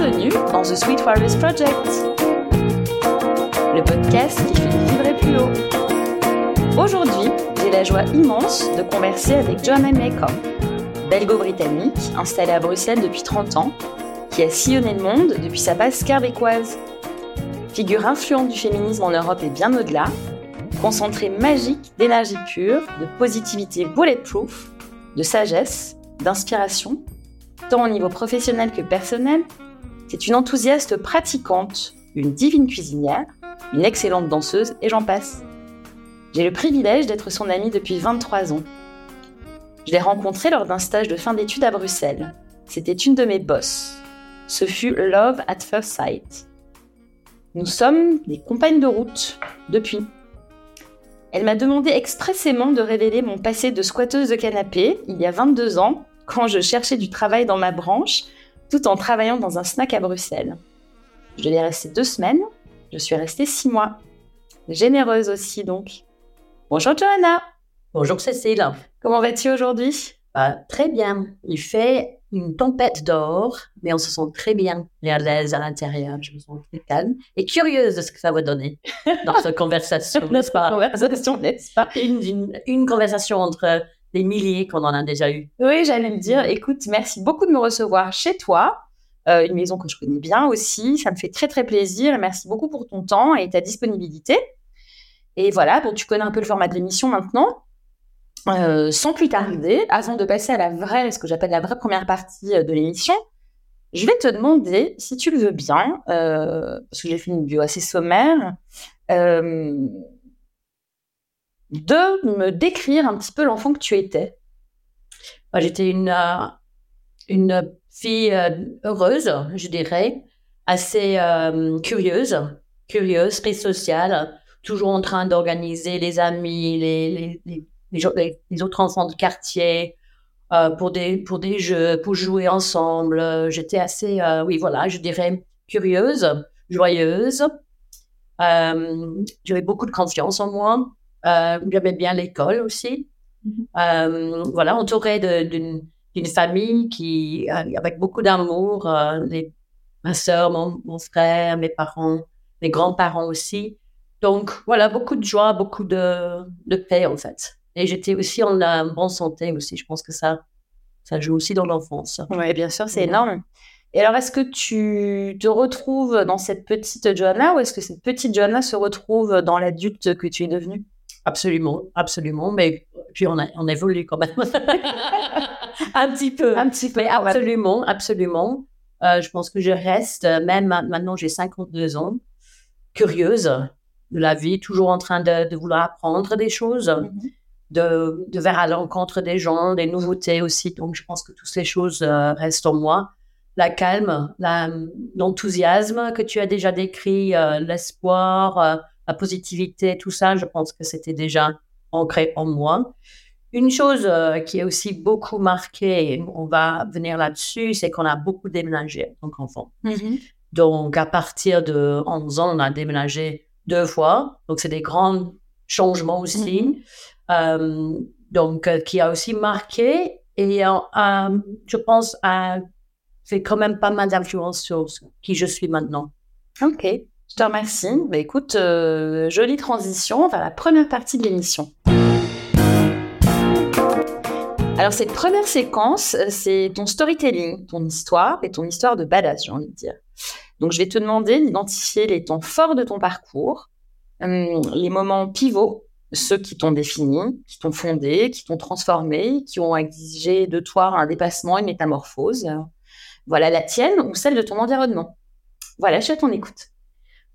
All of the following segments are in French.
Bienvenue dans The Sweet Warriors Project, le podcast qui fait vibrer plus haut. Aujourd'hui, j'ai la joie immense de converser avec Joanna Makeup, belgo-britannique installée à Bruxelles depuis 30 ans, qui a sillonné le monde depuis sa base québécoise. Figure influente du féminisme en Europe et bien au-delà, concentré magique d'énergie pure, de positivité bulletproof, de sagesse, d'inspiration, tant au niveau professionnel que personnel, c'est une enthousiaste pratiquante, une divine cuisinière, une excellente danseuse et j'en passe. J'ai le privilège d'être son amie depuis 23 ans. Je l'ai rencontrée lors d'un stage de fin d'études à Bruxelles. C'était une de mes bosses. Ce fut Love at First Sight. Nous sommes des compagnes de route depuis. Elle m'a demandé expressément de révéler mon passé de squatteuse de canapé il y a 22 ans, quand je cherchais du travail dans ma branche, tout en travaillant dans un snack à Bruxelles. Je devais rester deux semaines, je suis restée six mois. Généreuse aussi donc. Bonjour Johanna Bonjour Cécile. Comment vas-tu aujourd'hui? Bah, Très bien. Il fait une tempête d'or, mais on se sent très bien et à l'aise à l'intérieur. Je me sens très calme et curieuse de ce que ça va donner dans cette conversation, n'est-ce pas? Conversation, n'est-ce pas? Une, une, une, conversation entre des milliers qu'on en a déjà eu. Oui, j'allais me dire, écoute, merci beaucoup de me recevoir chez toi. Euh, une maison que je connais bien aussi. Ça me fait très très plaisir merci beaucoup pour ton temps et ta disponibilité. Et voilà, bon, tu connais un peu le format de l'émission maintenant. Euh, sans plus tarder, avant de passer à la vraie, ce que j'appelle la vraie première partie euh, de l'émission, je vais te demander, si tu le veux bien, parce que j'ai fait une bio assez sommaire, de me décrire un petit peu l'enfant que tu étais. J'étais une, euh, une fille euh, heureuse, je dirais, assez euh, curieuse, curieuse, très sociale, toujours en train d'organiser les amis, les, les, autres enfants du quartier pour des pour des jeux, pour jouer ensemble. J'étais assez, oui, voilà, je dirais curieuse, joyeuse. J'avais beaucoup de confiance en moi. Euh, J'aimais bien l'école aussi. Mm -hmm. voilà, entourée d'une famille qui, euh, avec beaucoup d'amour, ma soeur, mon, mon frère, mes parents, mes grands-parents aussi. Donc voilà, beaucoup de joie, beaucoup de, de paix en fait. Et j'étais aussi en bonne santé aussi. Je pense que ça, ça joue aussi dans l'enfance. Oui, bien sûr, c'est énorme. Et alors, est-ce que tu te retrouves dans cette petite Johanna ou est-ce que cette petite Johanna se retrouve dans l'adulte que tu es devenue? Absolument, absolument. Mais puis on, a, on évolue quand même. un petit peu. Un petit peu. Mais absolument, absolument. Euh, je pense que je reste, même maintenant j'ai 52 ans, curieuse de la vie, toujours en train de, de vouloir apprendre des choses. Mm -hmm de, de vers à l'encontre des gens, des nouveautés aussi. Donc, je pense que toutes ces choses euh, restent en moi. La calme, l'enthousiasme que tu as déjà décrit, euh, l'espoir, euh, la positivité, tout ça, je pense que c'était déjà ancré en moi. Une chose euh, qui est aussi beaucoup marquée, on va venir là-dessus, c'est qu'on a beaucoup déménagé en tant qu'enfant. Mm -hmm. Donc, à partir de 11 ans, on a déménagé deux fois. Donc, c'est des grands changements aussi. Mm -hmm. Euh, donc, euh, qui a aussi marqué et je pense a fait quand même pas mal d'influence sur qui je suis maintenant. Ok, je te remercie. Bah, écoute, euh, jolie transition vers la première partie de l'émission. Alors, cette première séquence, c'est ton storytelling, ton histoire et ton histoire de badass, j'ai envie de dire. Donc, je vais te demander d'identifier les temps forts de ton parcours, euh, les moments pivots ceux qui t'ont défini, qui t'ont fondé, qui t'ont transformé, qui ont exigé de toi un dépassement, une métamorphose. Voilà la tienne ou celle de ton environnement. Voilà, je suis à ton écoute.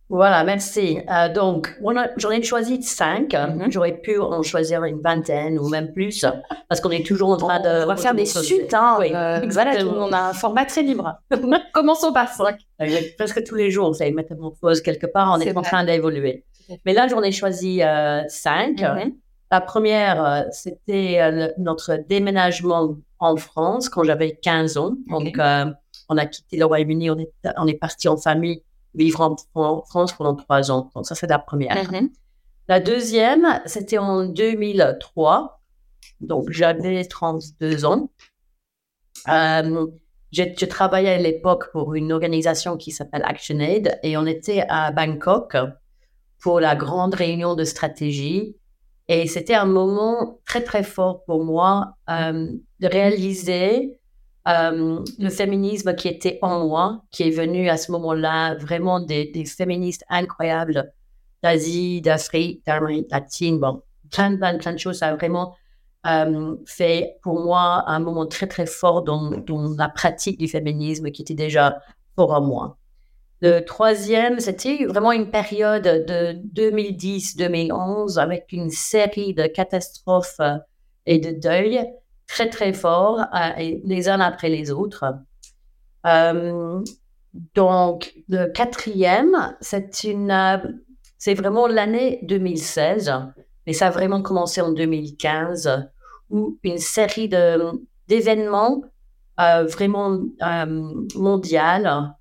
Voilà, merci. Euh, donc, j'en ai choisi cinq. Mm -hmm. J'aurais pu en choisir une vingtaine ou même plus, parce qu'on est toujours en train de... On va faire des suites, hein. Oui, euh, voilà, on a un format très libre. Commençons par cinq. Presque tous les jours, on fait une métamorphose quelque part, on est, est en train d'évoluer. Mais là, j'en ai choisi euh, cinq. Mm -hmm. La première, c'était notre déménagement en France quand j'avais 15 ans. Donc, on a quitté le Royaume-Uni, on est, on est parti en famille vivre en, France pendant trois ans. Donc, ça, c'est la première. Mm -hmm. La deuxième, c'était en 2003. Donc, j'avais 32 ans. Euh, je, je travaillais à l'époque pour une organisation qui s'appelle ActionAid et on était à Bangkok pour la grande réunion de stratégie. Et c'était un moment très, très fort pour moi euh, de réaliser euh, le féminisme qui était en moi, qui est venu à ce moment-là vraiment des, féministes incroyables d'Asie, d'Afrique, d'Amérique latine, bon, plein, plein, plein de choses. Ça a vraiment euh, fait pour moi un moment très, très fort dans, dans la pratique du féminisme qui était déjà fort en moi. Le troisième, c'était vraiment une période de 2010-2011 avec une série de catastrophes et de deuils très, très forts, euh, les uns après les autres. Euh, donc, le quatrième, c'est une, euh, c'est vraiment l'année 2016, mais ça a vraiment commencé en 2015, où une série de, d'événements vraiment mondiales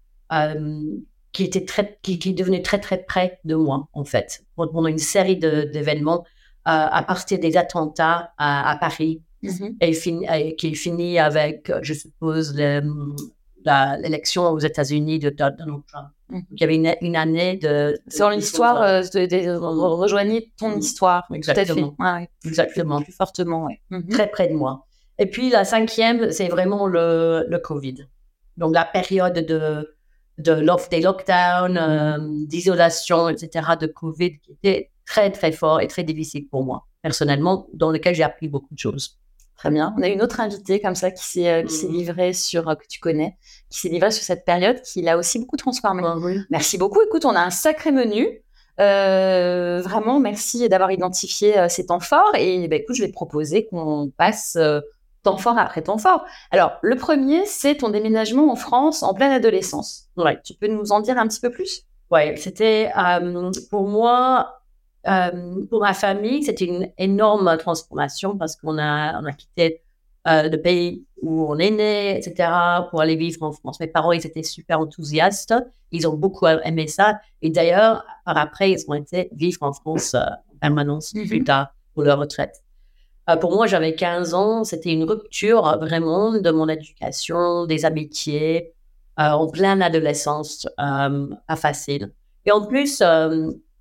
qui était très, qui, qui devenu très très près de moi en fait pendant une série d'événements à partir des attentats à, Paris mm-hmm. et, qui finit avec je suppose l'élection aux États-Unis de Donald Trump. Mm-hmm. Il y avait une, année de. Sur l'histoire, euh, de, ton histoire. Exactement. Tout à fait. Exactement. Plus fortement. Mm-hmm. Très près de moi. Et puis la cinquième, c'est vraiment le, le Covid. Donc la période de de des lockdowns, euh, d'isolation, etc., de Covid, qui était très, très fort et très difficile pour moi, personnellement, dans lequel j'ai appris beaucoup de choses. Très bien. On a une autre invitée comme ça qui s'est euh, mm. livrée sur, euh, que tu connais, qui s'est livrée sur cette période, qui l'a aussi beaucoup transformée. Ah merci beaucoup. Écoute, on a un sacré menu. vraiment, merci d'avoir identifié ces temps forts. Et bah, écoute, je vais te proposer qu'on passe temps fort après temps fort. Alors, le premier, c'est ton déménagement en France en pleine adolescence. Ouais. Tu peux nous en dire un petit peu plus? Ouais, c'était euh, pour moi, euh, pour ma famille, c'était une énorme transformation parce qu'on a, on a quitté euh, le pays où on est né, etc., pour aller vivre en France. Mes parents, ils étaient super enthousiastes. Ils ont beaucoup aimé ça. Et d'ailleurs, par après, ils ont été vivre en France en permanence plus mhm. tard pour leur retraite. Euh, pour moi, j'avais 15 ans, c'était une rupture euh, vraiment de mon éducation, des amitiés, euh, en pleine adolescence, pas facile. Et en plus,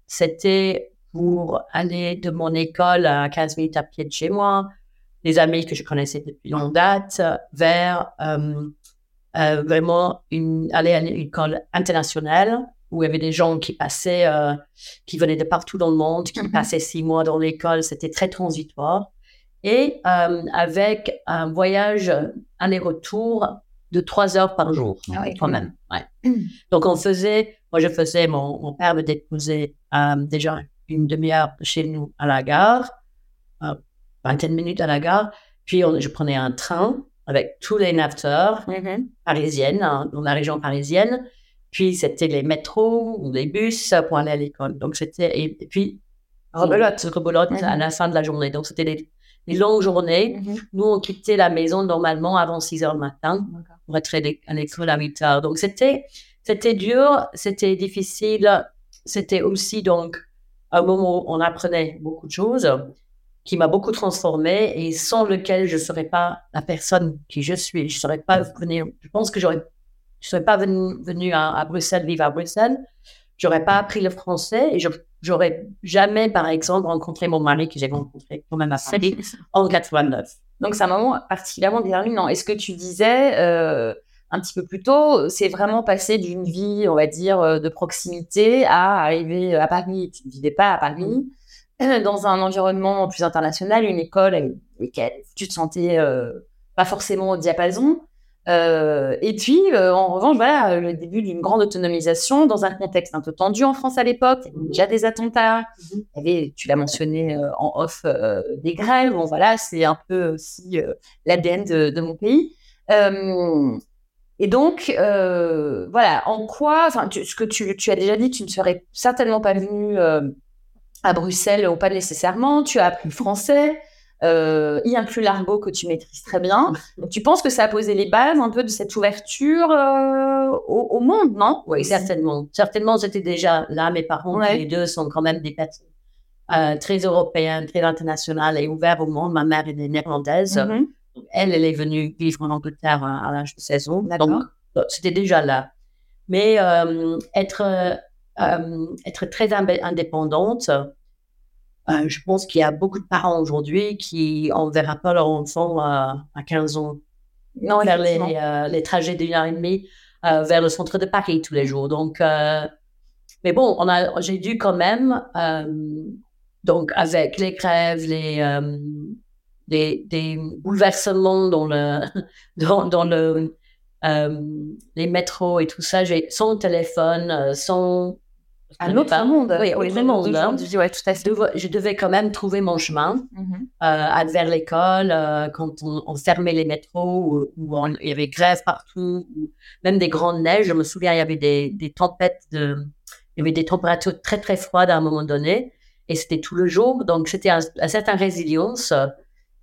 c'était pour aller de mon école à 15 minutes à pied de chez moi, des amis que je connaissais depuis longue date, vers vraiment une, aller à une école internationale où il y avait des gens qui passaient, qui venaient de partout dans le monde, qui mm-hmm. passaient six mois dans l'école. C'était très transitoire et euh, avec un voyage aller-retour de trois heures par jour, ah quand même. Ouais. Donc, on faisait, moi, je faisais, mon, mon père me déposait euh, déjà une demi-heure chez nous à la gare, euh, vingtaine de minutes à la gare, puis je prenais un train avec tous les naveteurs mm-hmm. parisiennes, hein, dans la région parisienne, puis c'était les métros ou les bus pour aller à l'école. Donc, c'était, et, puis, rebelote, rebelote à mm-hmm. la fin de la journée. Donc, c'était les longues journées. Mhm. Nous, on quittait la maison normalement avant 6 heures le matin pour être à l'école à 8 heures. Donc, c'était, c'était dur, c'était difficile. C'était aussi donc un moment où on apprenait beaucoup de choses qui m'a beaucoup transformée et sans lequel je ne serais pas la personne qui je suis. Je serais pas venue, je pense que j'aurais, je serais pas venue venu à, à Bruxelles, vivre à Bruxelles. J'aurais pas appris le français et je J'aurais jamais, par exemple, rencontré mon mari que j'ai rencontré quand même à Paris en 89. Donc, c'est un moment particulièrement déterminant. Et ce que tu disais euh, un petit peu plus tôt, c'est vraiment passer d'une vie, on va dire, euh, de proximité à arriver à Paris. Tu ne vivais pas à Paris, mm. dans un environnement plus international, une école avec laquelle tu te sentais euh, pas forcément au diapason. Euh, et puis, euh, en revanche, voilà, le début d'une grande autonomisation dans un contexte un peu tendu en France à l'époque. Il y avait déjà des attentats. Il y avait, tu l'as mentionné euh, en off, des grèves. Bon, voilà, c'est un peu aussi l'ADN de, mon pays. Et donc, voilà, en quoi, enfin, ce que tu, tu, as déjà dit, tu ne serais certainement pas venu à Bruxelles ou pas nécessairement. Tu as appris le français euh, y inclut l'argot que tu maîtrises très bien. tu penses que ça a posé les bases un peu de cette ouverture euh, au, monde, non? Oui, certainement. Certainement, j'étais déjà là. Mes parents, les deux, sont quand même des personnes euh, très européennes, très internationales et ouvertes au monde. Ma mère est néerlandaise. Mm-hmm. Elle, elle est venue vivre en Angleterre à, l'âge de 16 ans. Donc, c'était déjà là. Mais être, être très indépendante, je pense qu'il y a beaucoup de parents aujourd'hui qui n'enverra pas leur enfant à 15 ans non, faire les, les, trajets d'une heure et demie vers le centre de Paris tous les jours. Donc, mais bon, on a, j'ai dû quand même, donc avec les grèves, les, des, des, bouleversements dans le, dans, dans le, les métros et tout ça, j'ai son téléphone, son un autre monde. Oui, oui, le monde. Hein. Ouais, tout à fait. Je devais quand même trouver mon chemin mm-hmm. euh, vers l'école euh, quand on, fermait les métros où, il y avait grève partout, ou même des grandes neiges. Je me souviens, il y avait des, des, tempêtes, de, il y avait des températures très très froides à un moment donné, et c'était tout le jour. Donc c'était un, une certaine résilience.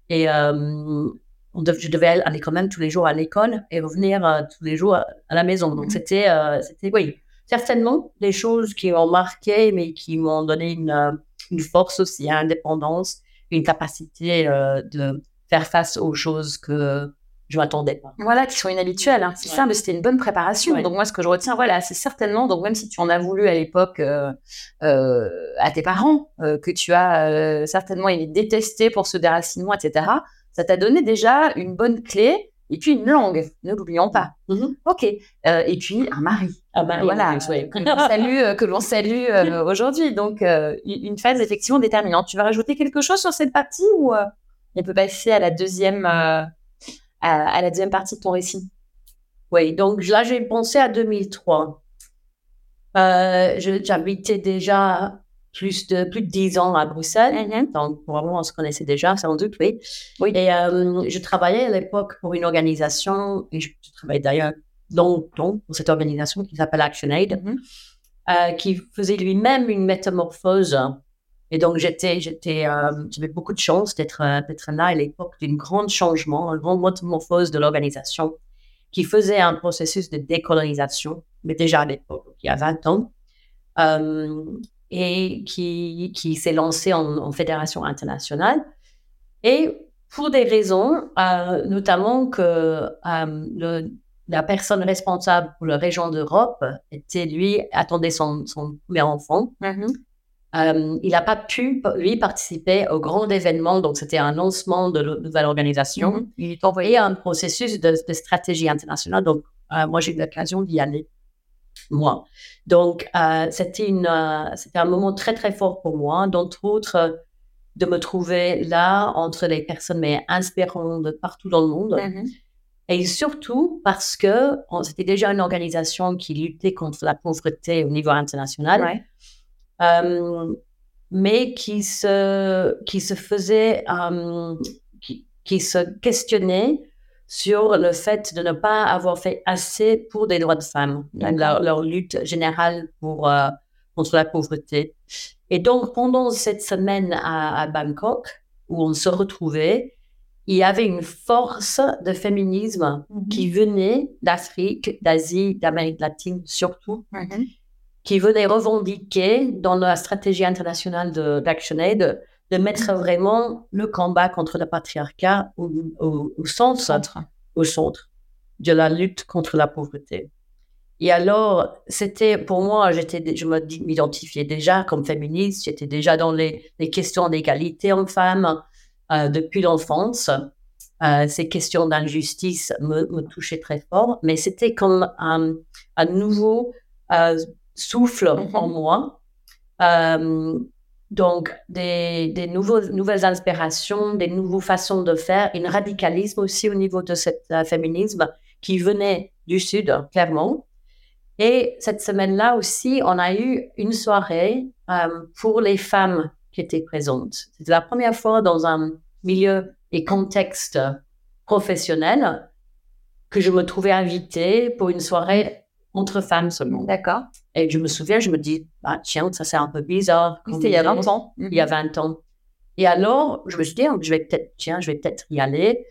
Et euh, on je devais aller quand même tous les jours à l'école et revenir tous les jours à, la maison. Donc mm-hmm. c'était, c'était, oui certainement des choses qui m'ont marqué, mais qui m'ont donné une, euh, une, force aussi, une indépendance, une capacité euh, de faire face aux choses que je m'attendais pas. Voilà, qui sont inhabituelles. Hein. C'est ça, mais c'était une bonne préparation. Donc moi, ce que je retiens, voilà, c'est certainement, donc même si tu en as voulu à l'époque euh, à tes parents, que tu as certainement détesté pour ce déracinement, etc., ça t'a donné déjà une bonne clé et puis une langue, ne l'oublions pas. Mm-hmm. Ok. Euh, et puis un mari. Ah bah, voilà. que l'on salue, euh, que l'on salue euh, aujourd'hui. Donc une phase effectivement déterminante. Tu vas rajouter quelque chose sur cette partie ou on peut passer à la deuxième à, à, la deuxième partie de ton récit. Oui. Donc là j'ai pensé à 2003. J'habitais déjà plus de plus de dix ans à Bruxelles. Mm-hmm. Donc, probablement, on se connaissait déjà, sans doute, oui. oui. Et euh, je travaillais à l'époque pour une organisation, et je, travaillais d'ailleurs dans, pour cette organisation qui s'appelle ActionAid, euh, qui faisait lui-même une métamorphose. Et donc, j'étais, j'étais, euh, j'avais beaucoup de chance d'être, d'être là à l'époque d'une grande changement, une grande métamorphose de l'organisation qui faisait un processus de décolonisation, mais déjà à l'époque, il y a 20 ans et qui, qui s'est lancé en, fédération internationale. Et pour des raisons, euh, notamment que euh, la personne responsable pour la région d'Europe était lui, attendait son, son premier enfant. Mm-hmm. Euh, il n'a pas pu, lui, participer au grand événement, donc c'était un lancement de la nouvelle organisation. Mm-hmm. Il est envoyé un processus de, de stratégie internationale, donc moi j'ai eu l'occasion d'y aller moi. Donc, euh, c'était, euh, c'était un moment très, très fort pour moi, d'entre autres, de me trouver là entre les personnes mais inspirantes de partout dans le monde. Mm-hmm. Et surtout parce que c'était déjà une organisation qui luttait contre la pauvreté au niveau international, euh, mais qui se, qui se faisait, qui, qui, se questionnait sur le fait de ne pas avoir fait assez pour des droits de femmes, leur, lutte générale pour, euh, contre la pauvreté. Et donc, pendant cette semaine à, Bangkok, où on se retrouvait, il y avait une force de féminisme mm-hmm. qui venait d'Afrique, d'Asie, d'Amérique latine surtout. Qui venait revendiquer dans la stratégie internationale d'ActionAid de mettre vraiment le combat contre le patriarcat au, au, centre, au centre de la lutte contre la pauvreté. Et alors, c'était pour moi, j'étais, je m'identifiais déjà comme féministe, j'étais déjà dans les, les questions d'égalité femmes euh, depuis l'enfance. Euh, ces questions d'injustice me, me, touchaient très fort, mais c'était comme un, un nouveau euh, souffle en moi donc, des, des nouveaux, nouvelles inspirations, des nouvelles façons de faire, un radicalisme aussi au niveau de ce euh, féminisme qui venait du Sud, clairement. Et cette semaine-là aussi, on a eu une soirée euh, pour les femmes qui étaient présentes. C'était la première fois dans un milieu et contexte professionnel que je me trouvais invitée pour une soirée entre femmes seulement. D'accord. Et je me souviens, je me dis, ah, tiens, ça c'est un peu bizarre. C'était il y a 20 ans. Il y a 20 mhm. ans. Et alors, je me suis dit, oh, je vais peut-être, tiens, je vais peut-être y aller.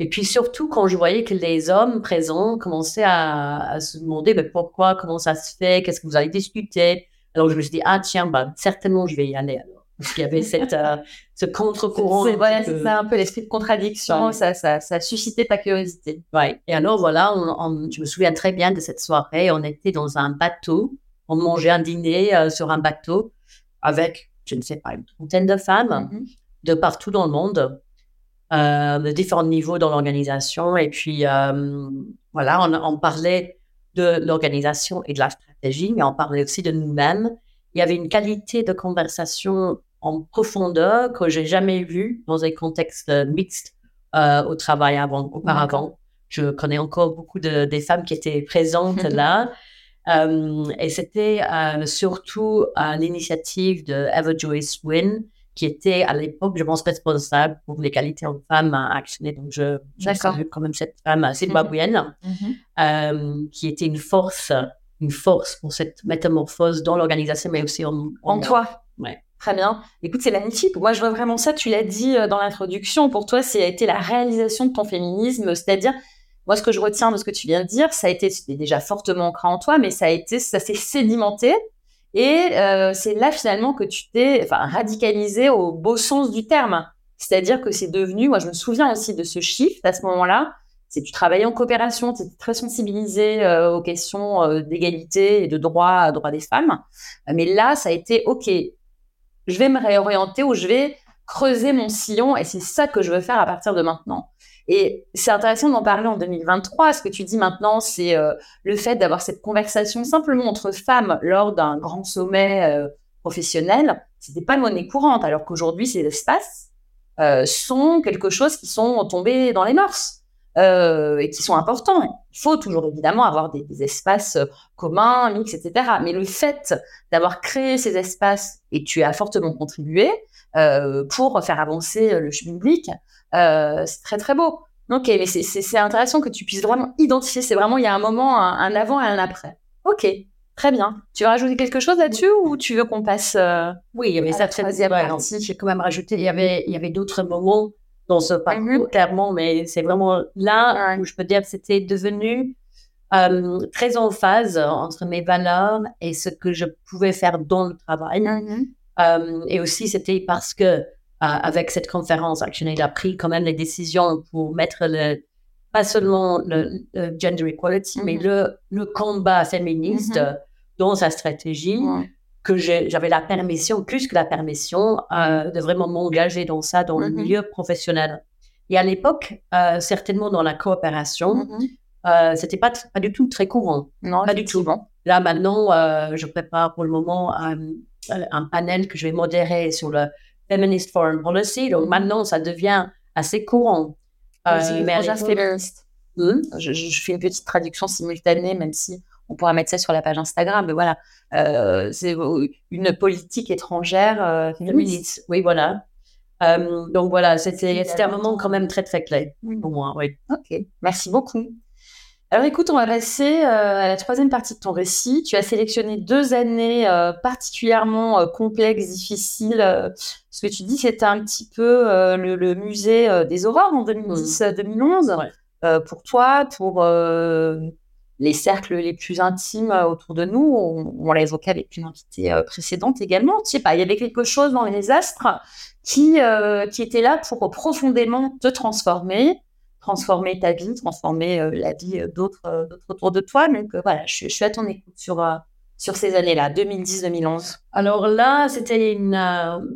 Et puis surtout, quand je voyais que les hommes présents commençaient à, se demander, mais pourquoi, comment ça se fait, qu'est-ce que vous allez discuter. Alors je me suis dit, ah tiens, bah, certainement je vais y aller alors. Parce qu'il y avait cette, euh, ce contre-courant. C'est voilà, c'est ça un peu l'esprit de contradiction. Ça, ça, ça a suscité ta curiosité. Ouais. Et alors voilà, on, je me souviens très bien de cette soirée. On était dans un bateau. On mangeait un dîner euh, sur un bateau avec, je ne sais pas, une trentaine de femmes mm-hmm. de partout dans le monde. Euh, de différents niveaux dans l'organisation. Et puis, voilà, on, on, parlait de l'organisation et de la stratégie, mais on parlait aussi de nous-mêmes. Il y avait une qualité de conversation en profondeur que j'ai jamais vue dans un contexte mixte euh, au travail avant, auparavant. Je connais encore beaucoup de des femmes qui étaient présentes là. Euh, et c'était euh, surtout à l'initiative de Eva Joyce Wynne, qui était à l'époque, je pense, responsable pour l'égalité en femmes à actionner. Donc, je, je salue quand même cette femme zimbabwéenne, mm euh, qui était une force, une force pour cette métamorphose dans l'organisation, mais aussi en, en, toi. Ouais. Très bien. Écoute, c'est magnifique. Moi, je vois vraiment ça. Tu l'as dit euh, dans l'introduction. Pour toi, c'est été la réalisation de ton féminisme, c'est-à-dire moi, ce que je retiens de ce que tu viens de dire, ça a été déjà fortement ancré en toi, mais ça a été, ça s'est sédimenté et euh, c'est là finalement que tu t'es enfin, radicalisé au beau sens du terme. C'est-à-dire que c'est devenu, moi je me souviens aussi de ce shift à ce moment-là, c'est tu travaillais en coopération, tu étais très sensibilisé euh, aux questions euh, d'égalité et de droit, droit des femmes. Mais là, ça a été, OK, je vais me réorienter ou je vais creuser mon sillon et c'est ça que je veux faire à partir de maintenant. Et c'est intéressant d'en parler en 2023. Ce que tu dis maintenant, c'est euh, le fait d'avoir cette conversation simplement entre femmes lors d'un grand sommet euh, professionnel. C'était pas monnaie courante, alors qu'aujourd'hui, ces espaces euh, sont quelque chose qui sont tombés dans les mœurs. Et qui sont importants. Il faut toujours évidemment avoir des, des espaces communs, mix, etc. Mais le fait d'avoir créé ces espaces, et tu as fortement contribué pour faire avancer le public, euh, c'est très très beau. Ok, mais c'est intéressant que tu puisses vraiment identifier. C'est vraiment, il y a un moment, un, avant et un après. Ok, très bien. Tu veux rajouter quelque chose là-dessus ou tu veux qu'on passe euh, Oui, il y avait ça très bien. J'ai quand même rajouté, il y avait, il y avait d'autres moments dans ce parcours, mhm. clairement, mais c'est vraiment là où je peux dire que c'était devenu euh, très en phase entre mes valeurs et ce que je pouvais faire dans le travail. Mhm. et aussi, c'était parce que avec cette conférence, ActionAid a pris quand même les décisions pour mettre le, pas seulement le, gender equality, mais mm-hmm. le, le, combat féministe dans sa stratégie, que j'avais la permission, plus que la permission, euh, de vraiment m'engager dans ça, dans le mm-hmm. milieu professionnel. Et à l'époque, euh, certainement dans la coopération, euh, c'était pas, pas du tout très courant. Non, pas du tout. Là, maintenant, je prépare pour le moment un, un panel que je vais modérer sur le Feminist Foreign Policy. Donc maintenant, ça devient assez courant. Hmm? je, je, fais une petite traduction simultanée, même si on pourra mettre ça sur la page Instagram. Mais voilà, c'est une politique étrangère euh, féministe. Oui, voilà. Euh, donc voilà, c'était un moment quand même très très clé pour moi. Oui. Ok, merci beaucoup. Alors écoute, on va passer euh, à la troisième partie de ton récit. Tu as sélectionné deux années euh, particulièrement euh, complexes, difficiles. ce que tu dis, c'était un petit peu le, musée des aurores en 2010-2011. pour toi, pour les cercles les plus intimes autour de nous, on, on l'a évoqué avec une invitée précédente également. Je sais pas, il y avait quelque chose dans les astres qui, qui était là pour profondément te transformer transformer ta vie, transformer euh, la vie euh, d'autres euh, autour de toi. Donc voilà, je, suis à ton écoute sur, sur ces années-là, 2010-2011. Alors là, c'était une,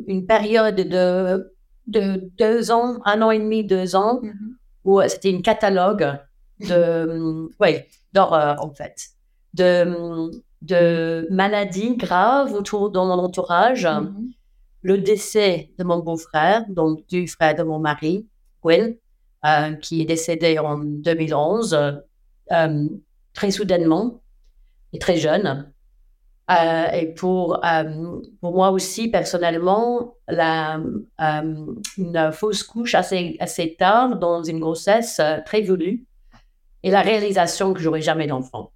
une période de, de deux ans, un an et demi, deux ans, mm-hmm. où c'était une catalogue de, ouais, d'horreur en fait, de, de maladies graves autour de mon entourage. Mm-hmm. Le décès de mon beau-frère, donc du frère de mon mari, Will, euh, qui est décédé en 2011, euh, très soudainement et très jeune. Euh, et pour, pour moi aussi, personnellement, la, une fausse couche assez, assez tard dans une grossesse très voulue et la réalisation que j'aurais jamais d'enfant.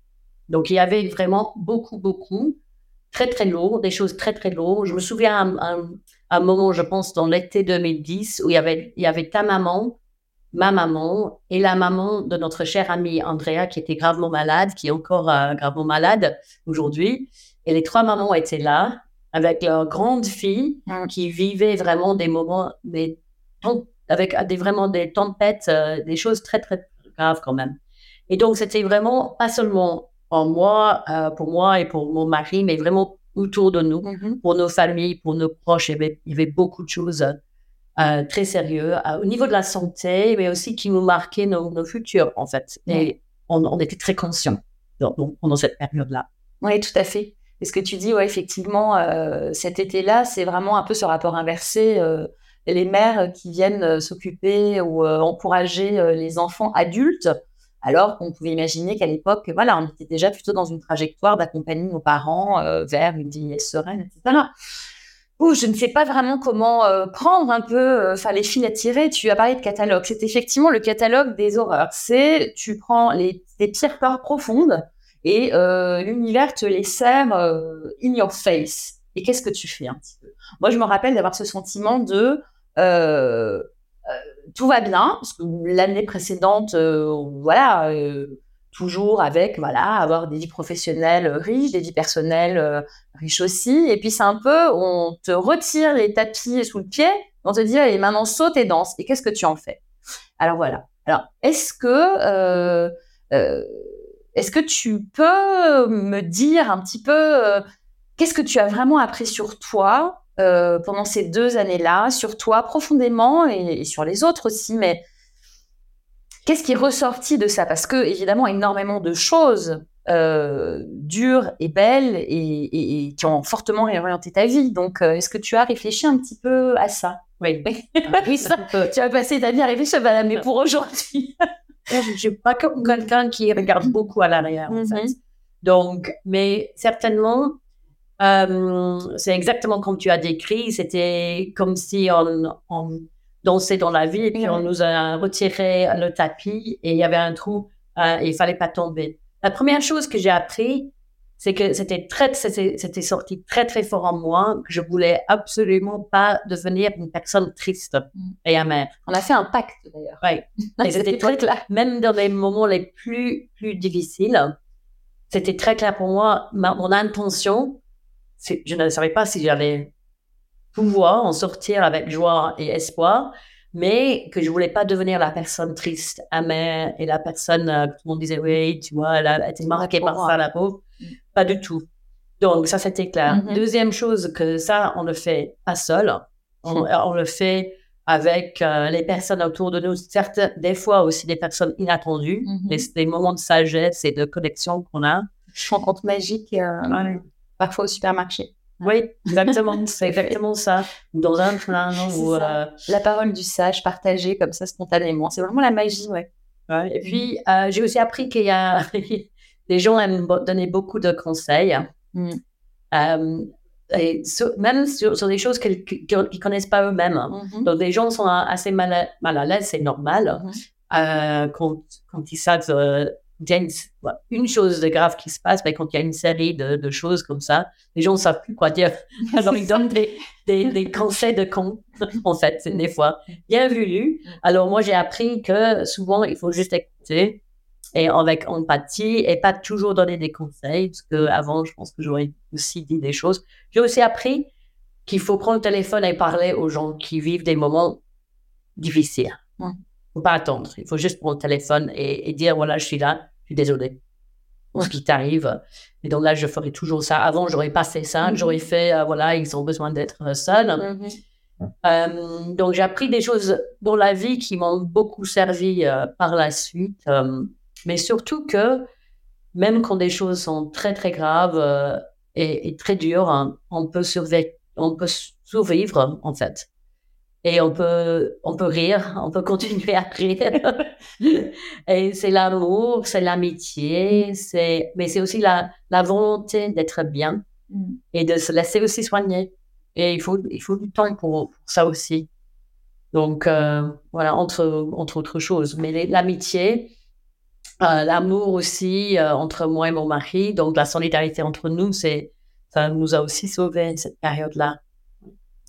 Donc, il y avait vraiment beaucoup, beaucoup, très, très lourd, des choses très, très lourdes. Je me souviens à un, un, moment, je pense, dans l'été 2010, où il y avait, il y avait ta maman ma maman et la maman de notre chère amie Andrea qui était gravement malade, qui est encore euh, gravement malade aujourd'hui. Et les trois mamans étaient là avec leurs grandes filles Mm. qui vivaient vraiment des moments, des, avec des, vraiment des tempêtes, euh, des choses très, très graves quand même. Et donc, c'était vraiment pas seulement pour moi, euh, pour moi et pour mon mari, mais vraiment autour de nous, Mhm. pour nos familles, pour nos proches. Il y avait, il y avait beaucoup de choses euh, très sérieuses euh, au niveau de la santé, mais aussi qui nous marquaient nos, nos futurs, en fait. Et on, on était très conscients donc, pendant cette période-là. Oui, tout à fait. Et ce que tu dis, ouais, effectivement, cet été-là, c'est vraiment un peu ce rapport inversé. les mères qui viennent s'occuper ou encourager les enfants adultes, alors qu'on pouvait imaginer qu'à l'époque, voilà, on était déjà plutôt dans une trajectoire d'accompagner nos parents euh, vers une vieillesse sereine, etc. Ouh, je ne sais pas vraiment comment euh, prendre un peu, euh, enfin les fils à tirer. Tu as parlé de catalogue. C'est effectivement le catalogue des horreurs. C'est tu prends les, pires peurs profondes et l'univers te les sert in your face. Et qu'est-ce que tu fais un petit peu? Moi, je me rappelle d'avoir ce sentiment de tout va bien, parce que l'année précédente, euh, voilà, euh, toujours avec, voilà, avoir des vies professionnelles riches, des vies personnelles euh, riches aussi. Et puis c'est un peu, on te retire les tapis sous le pied, on te dit, et maintenant saute et danse. Et qu'est-ce que tu en fais? Alors voilà. Alors, est-ce que euh, euh, est-ce que tu peux me dire un petit peu euh, qu'est-ce que tu as vraiment appris sur toi? Euh, pendant ces deux années-là, sur toi profondément et, et sur les autres aussi, mais qu'est-ce qui est ressorti de ça? Parce que évidemment, énormément de choses euh, dures et belles et, et- et qui ont fortement réorienté ta vie. Donc, euh, est-ce que tu as réfléchi un petit peu à ça? Oui. Oui, ça. tu as passé ta vie à réfléchir, voilà, mais pour aujourd'hui. Je ne suis pas comme quelqu'un qui regarde beaucoup à l'arrière, en fait. Donc, mais certainement, euh, c'est exactement comme tu as décrit. C'était comme si on, on dansait dans la vie et puis on nous a retiré le tapis et il y avait un trou euh, et il fallait pas tomber. La première chose que j'ai appris, c'est que c'était très, c'était sorti très très fort en moi que je voulais absolument pas devenir une personne triste Mhm. et amère. On a fait un pacte d'ailleurs. Et c'était très clair. Même dans les moments les plus, plus difficiles, c'était très clair pour moi. Ma- mon intention, je ne savais pas si j'allais pouvoir en sortir avec joie et espoir, mais que je voulais pas devenir la personne triste, amère et la personne euh, que tout le monde disait, oui, tu vois, elle a été marquée par ça, la pauvre. Mm. Pas du tout. Donc, ça, c'était clair. Mhm. Deuxième chose, que ça, on le fait pas seul. On, on le fait avec euh, les personnes autour de nous, certes, des fois aussi des personnes inattendues, Mhm. des, des moments de sagesse et de connexion qu'on a. rencontre magique, euh, parfois au supermarché. Oui, exactement, c'est exactement ça. Ou dans un train, ou, euh, La parole du sage partagée comme ça spontanément. C'est vraiment la magie, ouais. ouais. Et puis, euh, j'ai aussi appris qu'il y a des gens aiment donner beaucoup de conseils. Mm. Euh, et sur- même sur, sur des choses qu'ils ne connaissent pas eux-mêmes. Mhm. Donc, les gens sont assez mal à, mal à l'aise, c'est normal. Mhm. euh, quand, quand ils savent qu'il y a une, chose de grave qui se passe, mais quand il y a une série de, de choses comme ça, les gens ne savent plus quoi dire. Alors, ils donnent des, des, des conseils de con, en fait, des fois. Bien voulu. Alors, moi, j'ai appris que souvent, il faut juste écouter et avec empathie et pas toujours donner des conseils, parce que avant, je pense que j'aurais aussi dit des choses. J'ai aussi appris qu'il faut prendre le téléphone et parler aux gens qui vivent des moments difficiles. Ouais. faut pas attendre. Il faut juste prendre le téléphone et, et dire voilà, je suis là, suis désolé pour ce qui t'arrive. Et donc là, je ferai toujours ça. Avant, j'aurais pas fait ça. Mhm. J'aurais fait euh, voilà, ils ont besoin d'être seuls. Mhm. Euh, donc, j'ai appris des choses dans la vie qui m'ont beaucoup servi euh, par la suite. euh, mais surtout que même quand des choses sont très, très graves euh, et, et très dures, hein, on peut survivre, on peut survivre, en fait. Et on peut, on peut rire, on peut continuer à rire. et c'est l'amour, c'est l'amitié, c'est, mais c'est aussi la, la volonté d'être bien Mhm. et de se laisser aussi soigner. Et il faut, il faut du temps pour, pour ça aussi. Donc, euh, voilà, entre, entre autres choses. Mais l'amitié, euh, l'amour aussi euh, entre moi et mon mari, donc la solidarité entre nous, c'est, ça nous a aussi sauvés cette période-là.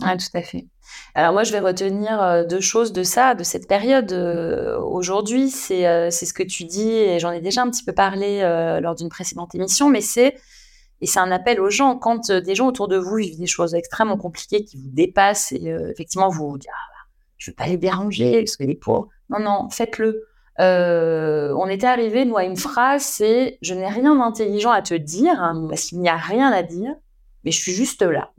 Ouais, tout à fait. Alors moi, je vais retenir euh, deux choses de ça, de cette période euh, aujourd'hui. C'est euh, ce que tu dis, et j'en ai déjà un petit peu parlé euh, lors d'une précédente émission, mais c'est Et c'est un appel aux gens. Quand des gens autour de vous vivent des choses extrêmement compliquées qui vous dépassent, et effectivement, vous vous dites, ah, je ne veux pas les déranger, parce que les pauvres. Non, non, faites-le. on était arrivé, nous, à une phrase, c'est « Je n'ai rien d'intelligent à te dire, hein, parce qu'il n'y a rien à dire, mais je suis juste là.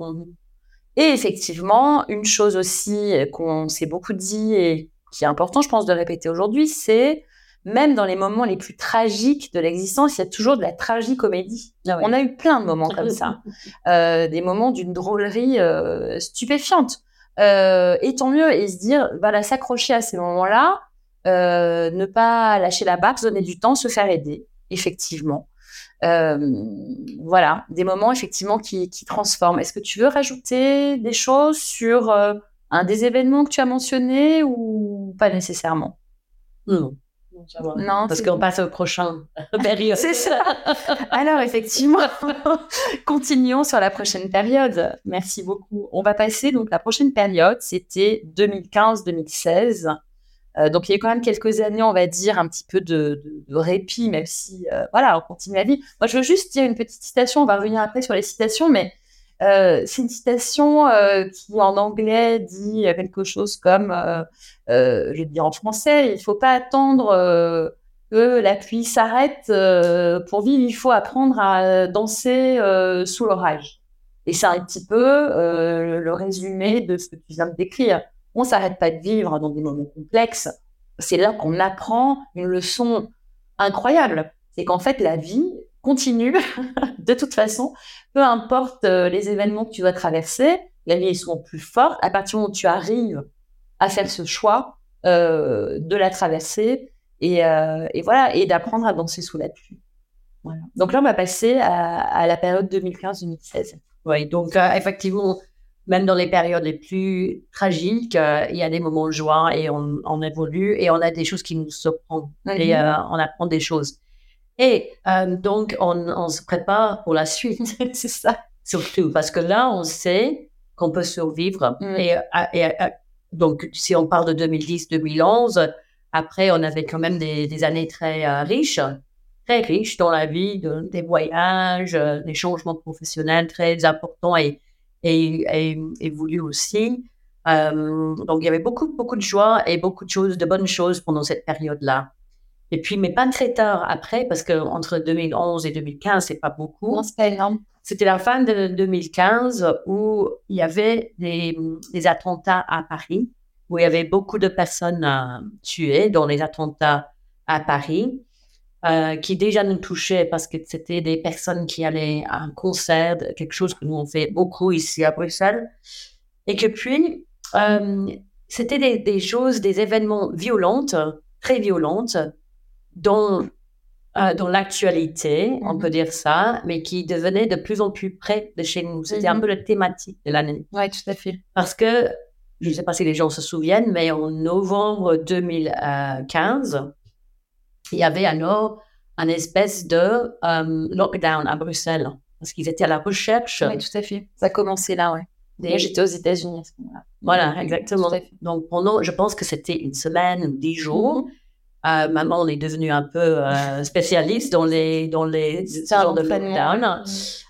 Et effectivement, une chose aussi qu'on s'est beaucoup dit et qui est important, je pense, de répéter aujourd'hui, c'est même dans les moments les plus tragiques de l'existence, il y a toujours de la tragicomédie. Ah On a eu plein de moments comme ça, euh, des moments d'une drôlerie euh, stupéfiante. Euh, et tant mieux, et se dire, voilà, s'accrocher à ces moments-là, ne pas lâcher la barre, donner du temps, se faire aider, effectivement. Voilà, des moments effectivement qui, qui transforment. Est-ce que tu veux rajouter des choses sur un des événements que tu as mentionnés ou pas nécessairement? Non. Non, parce qu'on passe au prochain période. C'est ça. Alors effectivement, continuons sur la prochaine période. Merci beaucoup. On va passer donc la prochaine période, c'était 2015-2016. Euh, donc il y a quand même quelques années, on va dire, un petit peu de, répit, même si euh, voilà, on continue la vie. Moi, je veux juste dire une petite citation. On va revenir après sur les citations, mais euh, c'est une citation qui en anglais dit quelque chose comme, je vais dire en français, il ne faut pas attendre que la pluie s'arrête pour vivre, il faut apprendre à danser sous l'orage. Et c'est un petit peu le résumé de ce que tu viens de décrire. On s'arrête pas de vivre dans des moments complexes. C'est là qu'on apprend une leçon incroyable. C'est qu'en fait, la vie continue de toute façon, peu importe euh, les événements que tu vas traverser, les vie sont plus fortes. À partir du moment où tu arrives à faire ce choix euh, de la traverser et, euh, et voilà, et d'apprendre à danser sous la pluie. Donc là, on va passer à, la période 2015-2016. Oui, donc effectivement, même dans les périodes les plus tragiques, il y a des moments de joie et on, évolue et on a des choses qui nous surprennent et mm-hmm. on apprend des choses. Et euh, donc, on, se prépare pour la suite, c'est ça, surtout, parce que là, on sait qu'on peut survivre. Et, euh, euh, donc, si on parle de 2010-2011, après, on avait quand même des, années très riches, très riches dans la vie, des voyages, des changements professionnels très importants et, et, et, voulus aussi. donc, il y avait beaucoup, beaucoup de joie et beaucoup de choses, de bonnes choses pendant cette période-là. Et puis, mais pas très tard après, parce que entre 2011 et 2015, c'est pas beaucoup. C'était la fin de 2015 où il y avait des, attentats à Paris, où il y avait beaucoup de personnes euh, tuées dans les attentats à Paris, euh, qui déjà nous touchaient parce que c'était des personnes qui allaient à un concert, quelque chose que nous on fait beaucoup ici à Bruxelles, et que puis euh, c'était des, des choses, des événements violentes, très violentes, dans, euh, dans l'actualité, on peut mhm. dire ça, mais qui devenait de plus en plus près de chez nous. C'était un mhm. peu la thématique de l'année. Oui, tout à fait. Parce que, je ne sais pas si les gens se souviennent, mais en novembre 2015, il y avait alors un espèce de euh, lockdown à Bruxelles, parce qu'ils étaient à la recherche. Oui, tout à fait. Ça a commencé là, oui. Moi, j'étais aux États-Unis à ce moment-là. Voilà, exactement. Donc, pendant, je pense que c'était une semaine dix jours, mhm. Euh, maman, on est devenu un peu euh, spécialiste dans les, dans les genres de lockdown.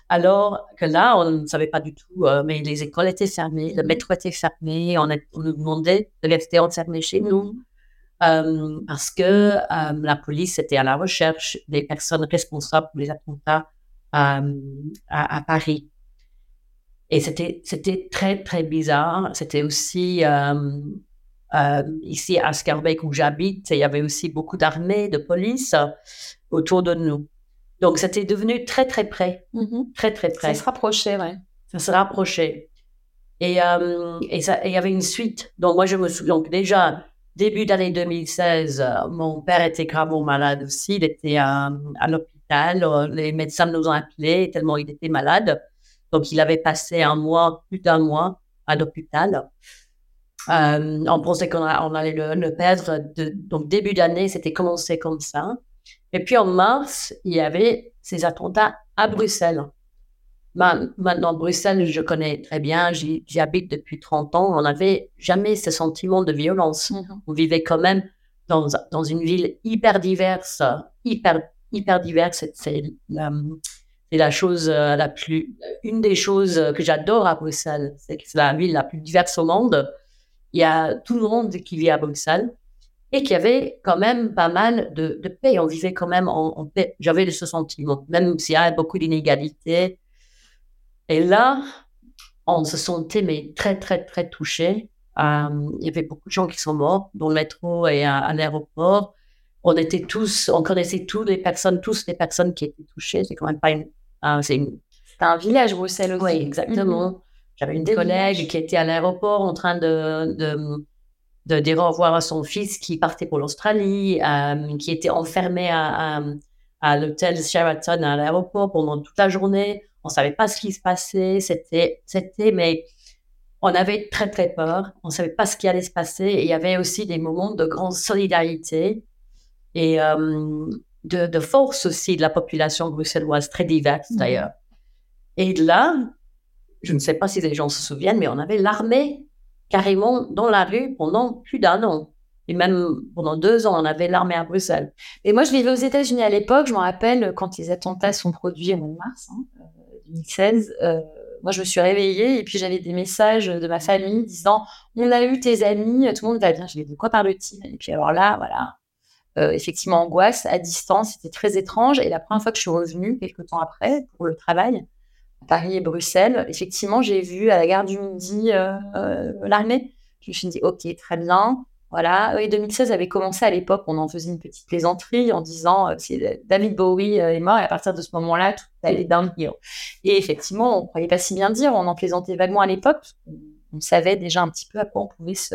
Alors que là, on ne savait pas du tout, euh, mais les écoles étaient fermées, le métro était fermé, on, on nous demandait de rester enfermés chez nous parce que la police était à la recherche des personnes responsables pour les attentats à, à, Paris. Et c'était, c'était très, très bizarre. C'était aussi euh, ici à Scarbeck où j'habite, il y avait aussi beaucoup d'armées, de police euh, autour de nous. Donc c'était devenu très très près, mm-hmm. très très près. Ça se rapprochait, ouais. Ça se rapprochait. Et euh, et il y avait une suite. Donc moi je me souviens donc déjà début d'année 2016, mon père était gravement malade aussi. Il était à, l'hôpital. Les médecins nous ont appelés tellement il était malade. Donc il avait passé un mois, plus d'un mois à l'hôpital. Euh, on pensait qu'on allait le, perdre. donc, début d'année, c'était commencé comme ça. Et puis, en mars, il y avait ces attentats à Bruxelles. Maintenant, Bruxelles, je connais très bien. J'y habite depuis 30 ans. On n'avait jamais ce sentiment de violence. Mm-hmm. On vivait quand même dans, dans une ville hyper diverse, hyper, hyper diverse. C'est Et la chose la plus, une des choses que j'adore à Bruxelles, c'est que c'est la ville la plus diverse au monde. Il y a tout le monde qui vit à Bruxelles et qu'il y avait quand même pas mal de, paix. On vivait quand même en, paix. J'avais ce sentiment, même s'il y a beaucoup d'inégalités. Et là, on se sentait mais très, très, très touchés. Euh, il y avait beaucoup de gens qui sont morts dans le métro et à, l'aéroport. On était tous, on connaissait tous les personnes, tous les personnes qui étaient touchées. C'est quand même pas une. Euh, c'est un village, Bruxelles aussi. Oui, exactement. Mhm. J'avais une collègue qui était à l'aéroport en train de, de de dire au revoir à son fils qui partait pour l'Australie, euh, qui était enfermé à, à, l'hôtel Sheraton à l'aéroport pendant toute la journée. On savait pas ce qui se passait. C'était, c'était, mais on avait très très peur. On savait pas ce qui allait se passer. Et il y avait aussi des moments de grande solidarité et euh, de, de, force aussi de la population bruxelloise, très diverse mmh. d'ailleurs. Et là, je ne sais pas si les gens se souviennent, mais on avait l'armée carrément dans la rue pendant plus d'un an. Et même pendant deux ans, on avait l'armée à Bruxelles. Et moi, je vivais aux États-Unis à l'époque. Je me rappelle quand les attentats sont produits en mars 2016. Hein, euh, euh, moi, je me suis réveillée et puis j'avais des messages de ma famille disant On a eu tes amis, tout le monde va bien. Je dit De quoi parle-t-il Et puis alors là, voilà. Euh, effectivement, angoisse à distance, c'était très étrange. Et la première fois que je suis revenue, quelques temps après, pour le travail, Paris et Bruxelles, effectivement, j'ai vu à la gare du Midi euh, l'armée. Je me suis dit, ok, très bien. Voilà. Et 2016 avait commencé à l'époque, on en faisait une petite plaisanterie en disant euh, si David Bowie est mort, et à partir de ce moment-là, tout allait downhill. Et effectivement, on ne croyait pas si bien dire, on en plaisantait vaguement à l'époque, on savait déjà un petit peu à quoi on pouvait se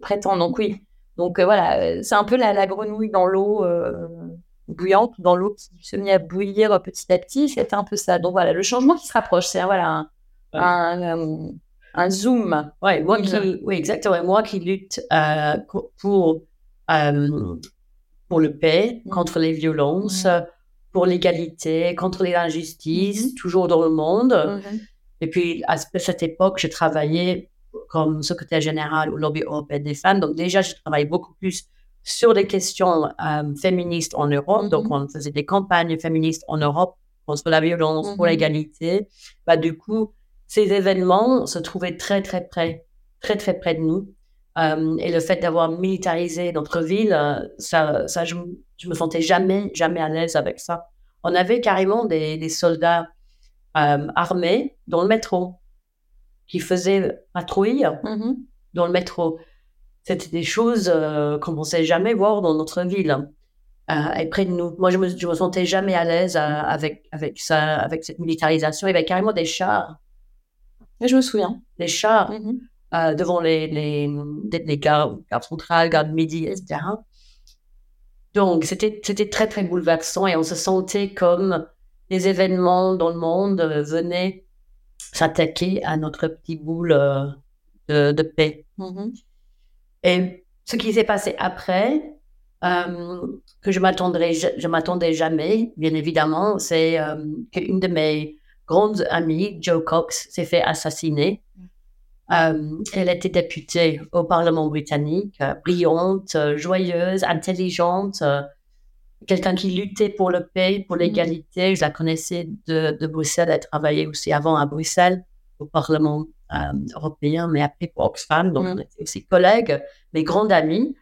prétendre. Donc oui, donc voilà, c'est un peu la, la grenouille dans l'eau bouillante dans l'eau qui se met à bouillir petit à petit. C'était un peu ça. Donc voilà, le changement qui se rapproche, c'est voilà un, un, zoom. Ouais, moi qui, oui, exactement. Moi qui lutte euh, pour, euh, pour le paix, mm. contre les violences, mm. pour l'égalité, contre les injustices, mm-hmm. toujours dans le monde. Mm-hmm. Et puis, à cette époque, je travaillais comme secrétaire général au lobby européen des femmes. Donc déjà, je travaillais beaucoup plus sur les questions euh, féministes en Europe. Donc, mm-hmm. on faisait des campagnes féministes en Europe contre la violence, pour mm-hmm. l'égalité. Bah, du coup, ces événements se trouvaient très, très près, très, très près de nous. Euh, et le fait d'avoir militarisé notre ville, euh, ça, ça je, je me sentais jamais, jamais à l'aise avec ça. On avait carrément des, des soldats armés dans le métro qui faisaient patrouille mm-hmm. dans le métro. C'était des choses euh, qu'on ne pensait jamais voir dans notre ville. Euh, et près de nous. Moi, je me, me sentais jamais à l'aise euh, avec, avec, ça, avec cette militarisation. Il y avait carrément des chars. Et je me souviens. Des chars mm-hmm. devant les, les, les gares, gares de midi, etc. Donc, c'était très, très bouleversant et on se sentait comme les événements dans le monde venaient s'attaquer à notre petit boule de, de, paix. Mm-hmm. Et ce qui s'est passé après, euh, que je m'attendrais, je, m'attendais jamais, bien évidemment, c'est euh, qu'une de mes grandes amies, Jo Cox, s'est fait assassiner. Euh, elle était députée au Parlement britannique, brillante, joyeuse, intelligente, quelqu'un qui luttait pour le paix, pour mm-hmm. l'égalité. Je la connaissais de, de Bruxelles, elle travaillait aussi avant à Bruxelles, au Parlement euh, européen, mais après pour Oxfam. Donc, mm. on était aussi collègues, mais grandes amies.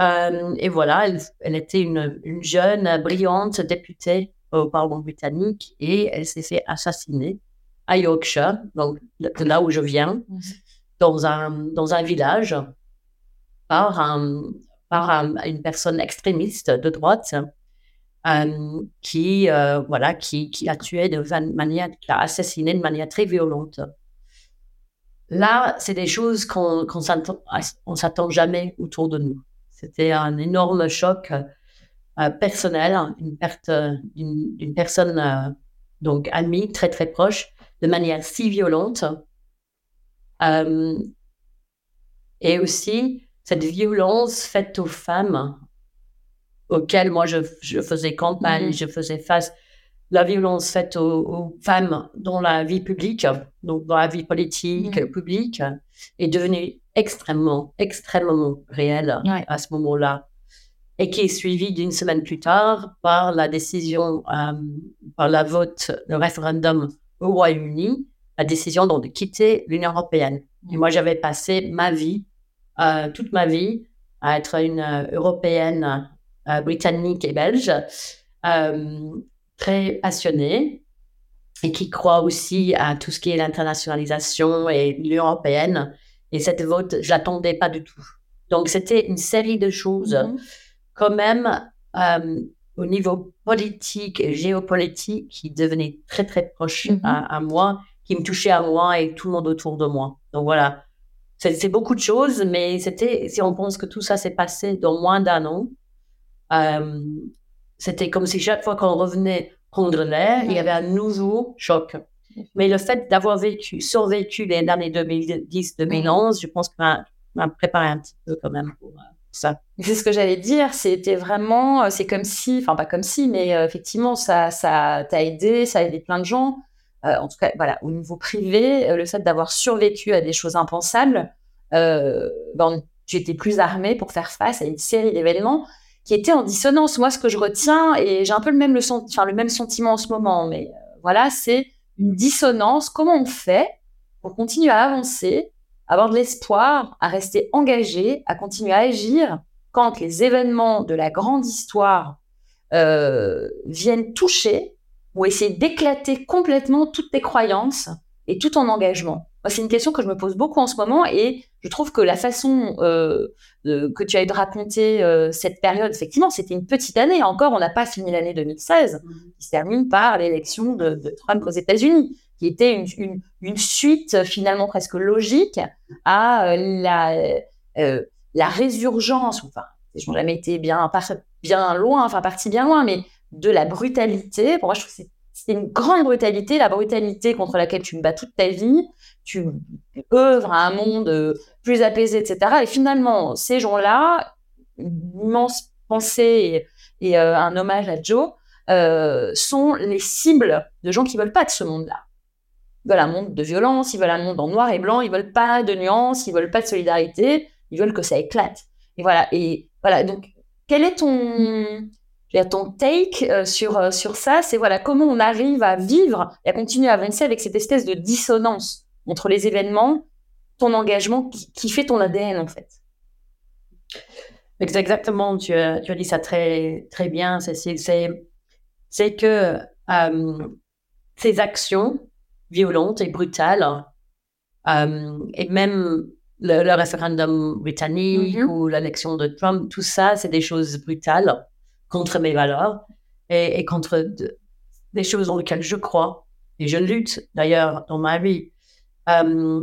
Euh, et voilà, elle, était une, une, jeune, brillante députée au Parlement britannique et elle s'est fait assassiner à Yorkshire, donc de là où je viens, mm. dans, un, dans un village, par, un, par une personne extrémiste de droite. Euh, qui, voilà, qui, qui a tué de manière, qui a assassiné de manière très violente. Là, c'est des choses qu'on qu ne s'attend jamais autour de nous. C'était un énorme choc euh, personnel, une perte d'une personne euh, donc amie, très très proche, de manière si violente. Euh, et aussi cette violence faite aux femmes auxquelles moi je, je faisais campagne, mm-hmm. je faisais face la violence faite aux, femmes dans la vie publique, donc dans la vie politique mm. publique, est devenue extrêmement, extrêmement réelle à ce moment-là. Et qui est suivi d'une semaine plus tard par la décision, euh, par la vote, le référendum au Royaume-Uni, la décision donc de quitter l'Union européenne. Et moi, j'avais passé ma vie, euh, toute ma vie, à être une euh, européenne britannique et belge, très passionnée et qui croit aussi à tout ce qui est l'internationalisation et l'Union européenne. Et cette vote, je l'attendais pas du tout. Donc, c'était une série de choses. Mm-hmm quand même, euh, au niveau politique et géopolitique, qui devenait très, très proche mm-hmm. à, moi, qui me touchait à moi et tout le monde autour de moi. Donc voilà, c'est beaucoup de choses, mais c'était, si on pense que tout ça s'est passé dans moins d'un an, euh, c'était comme si chaque fois qu'on revenait prendre l'air, il y avait un nouveau choc. Mais le fait d'avoir vécu, survécu les années 2010-2011, je pense que m'a préparé un petit peu quand même pour, euh, c'est ce que j'allais dire. C'était vraiment, euh, c'est comme si, enfin pas comme si, mais euh, effectivement, ça, ça t'a aidé, ça a aidé plein de gens. Euh, en tout cas, voilà, au niveau privé, le fait d'avoir survécu à des choses impensables, ben, tu étais plus armé pour faire face à une série d'événements qui étaient en dissonance. Moi, ce que je retiens, et j'ai un peu le même, le, le même sentiment en ce moment, mais voilà, c'est une dissonance. Comment on fait pour continuer à avancer avoir de l'espoir, à rester engagé, à continuer à agir quand les événements de la grande histoire euh, viennent toucher ou essayer d'éclater complètement toutes tes croyances et tout ton engagement. C'est une question que je me pose beaucoup en ce moment et je trouve que la façon euh, que tu as eu de raconter euh, cette période, effectivement, c'était une petite année. Encore, on n'a pas fini l'année 2016, mmh. qui se termine par l'élection de, de, Trump aux États-Unis qui était une, suite finalement presque logique à euh, la, euh, la résurgence, enfin, je n'ai jamais été bien, bien loin, enfin parti bien loin, mais de la brutalité. Pour moi, je trouve que c'est une grande brutalité, la brutalité contre laquelle tu me bats toute ta vie, tu œuvres à un monde euh, plus apaisé, etc. Et finalement, ces gens-là, immense pensée et, un hommage à Joe, sont les cibles de gens qui veulent pas de ce monde-là. Ils veulent un monde de violence, ils veulent un monde en noir et blanc, ils veulent pas de nuances, ils veulent pas de solidarité, ils veulent que ça éclate. Et voilà. Et voilà. Donc, quel est ton, ton take euh, sur, euh, sur ça? C'est voilà, comment on arrive à vivre et à continuer à avancer avec cette espèce de dissonance entre les événements, ton engagement qui, fait ton ADN en fait? Exactement, tu as, tu as dit ça très, très bien. C'est que euh, ces actions, violente et brutale. Euh, et même le, référendum britannique mm-hmm. ou l'élection de Trump, tout ça, c'est des choses brutales contre mes valeurs et, contre des choses dans lesquelles je crois. Et je lutte d'ailleurs dans ma vie. Euh,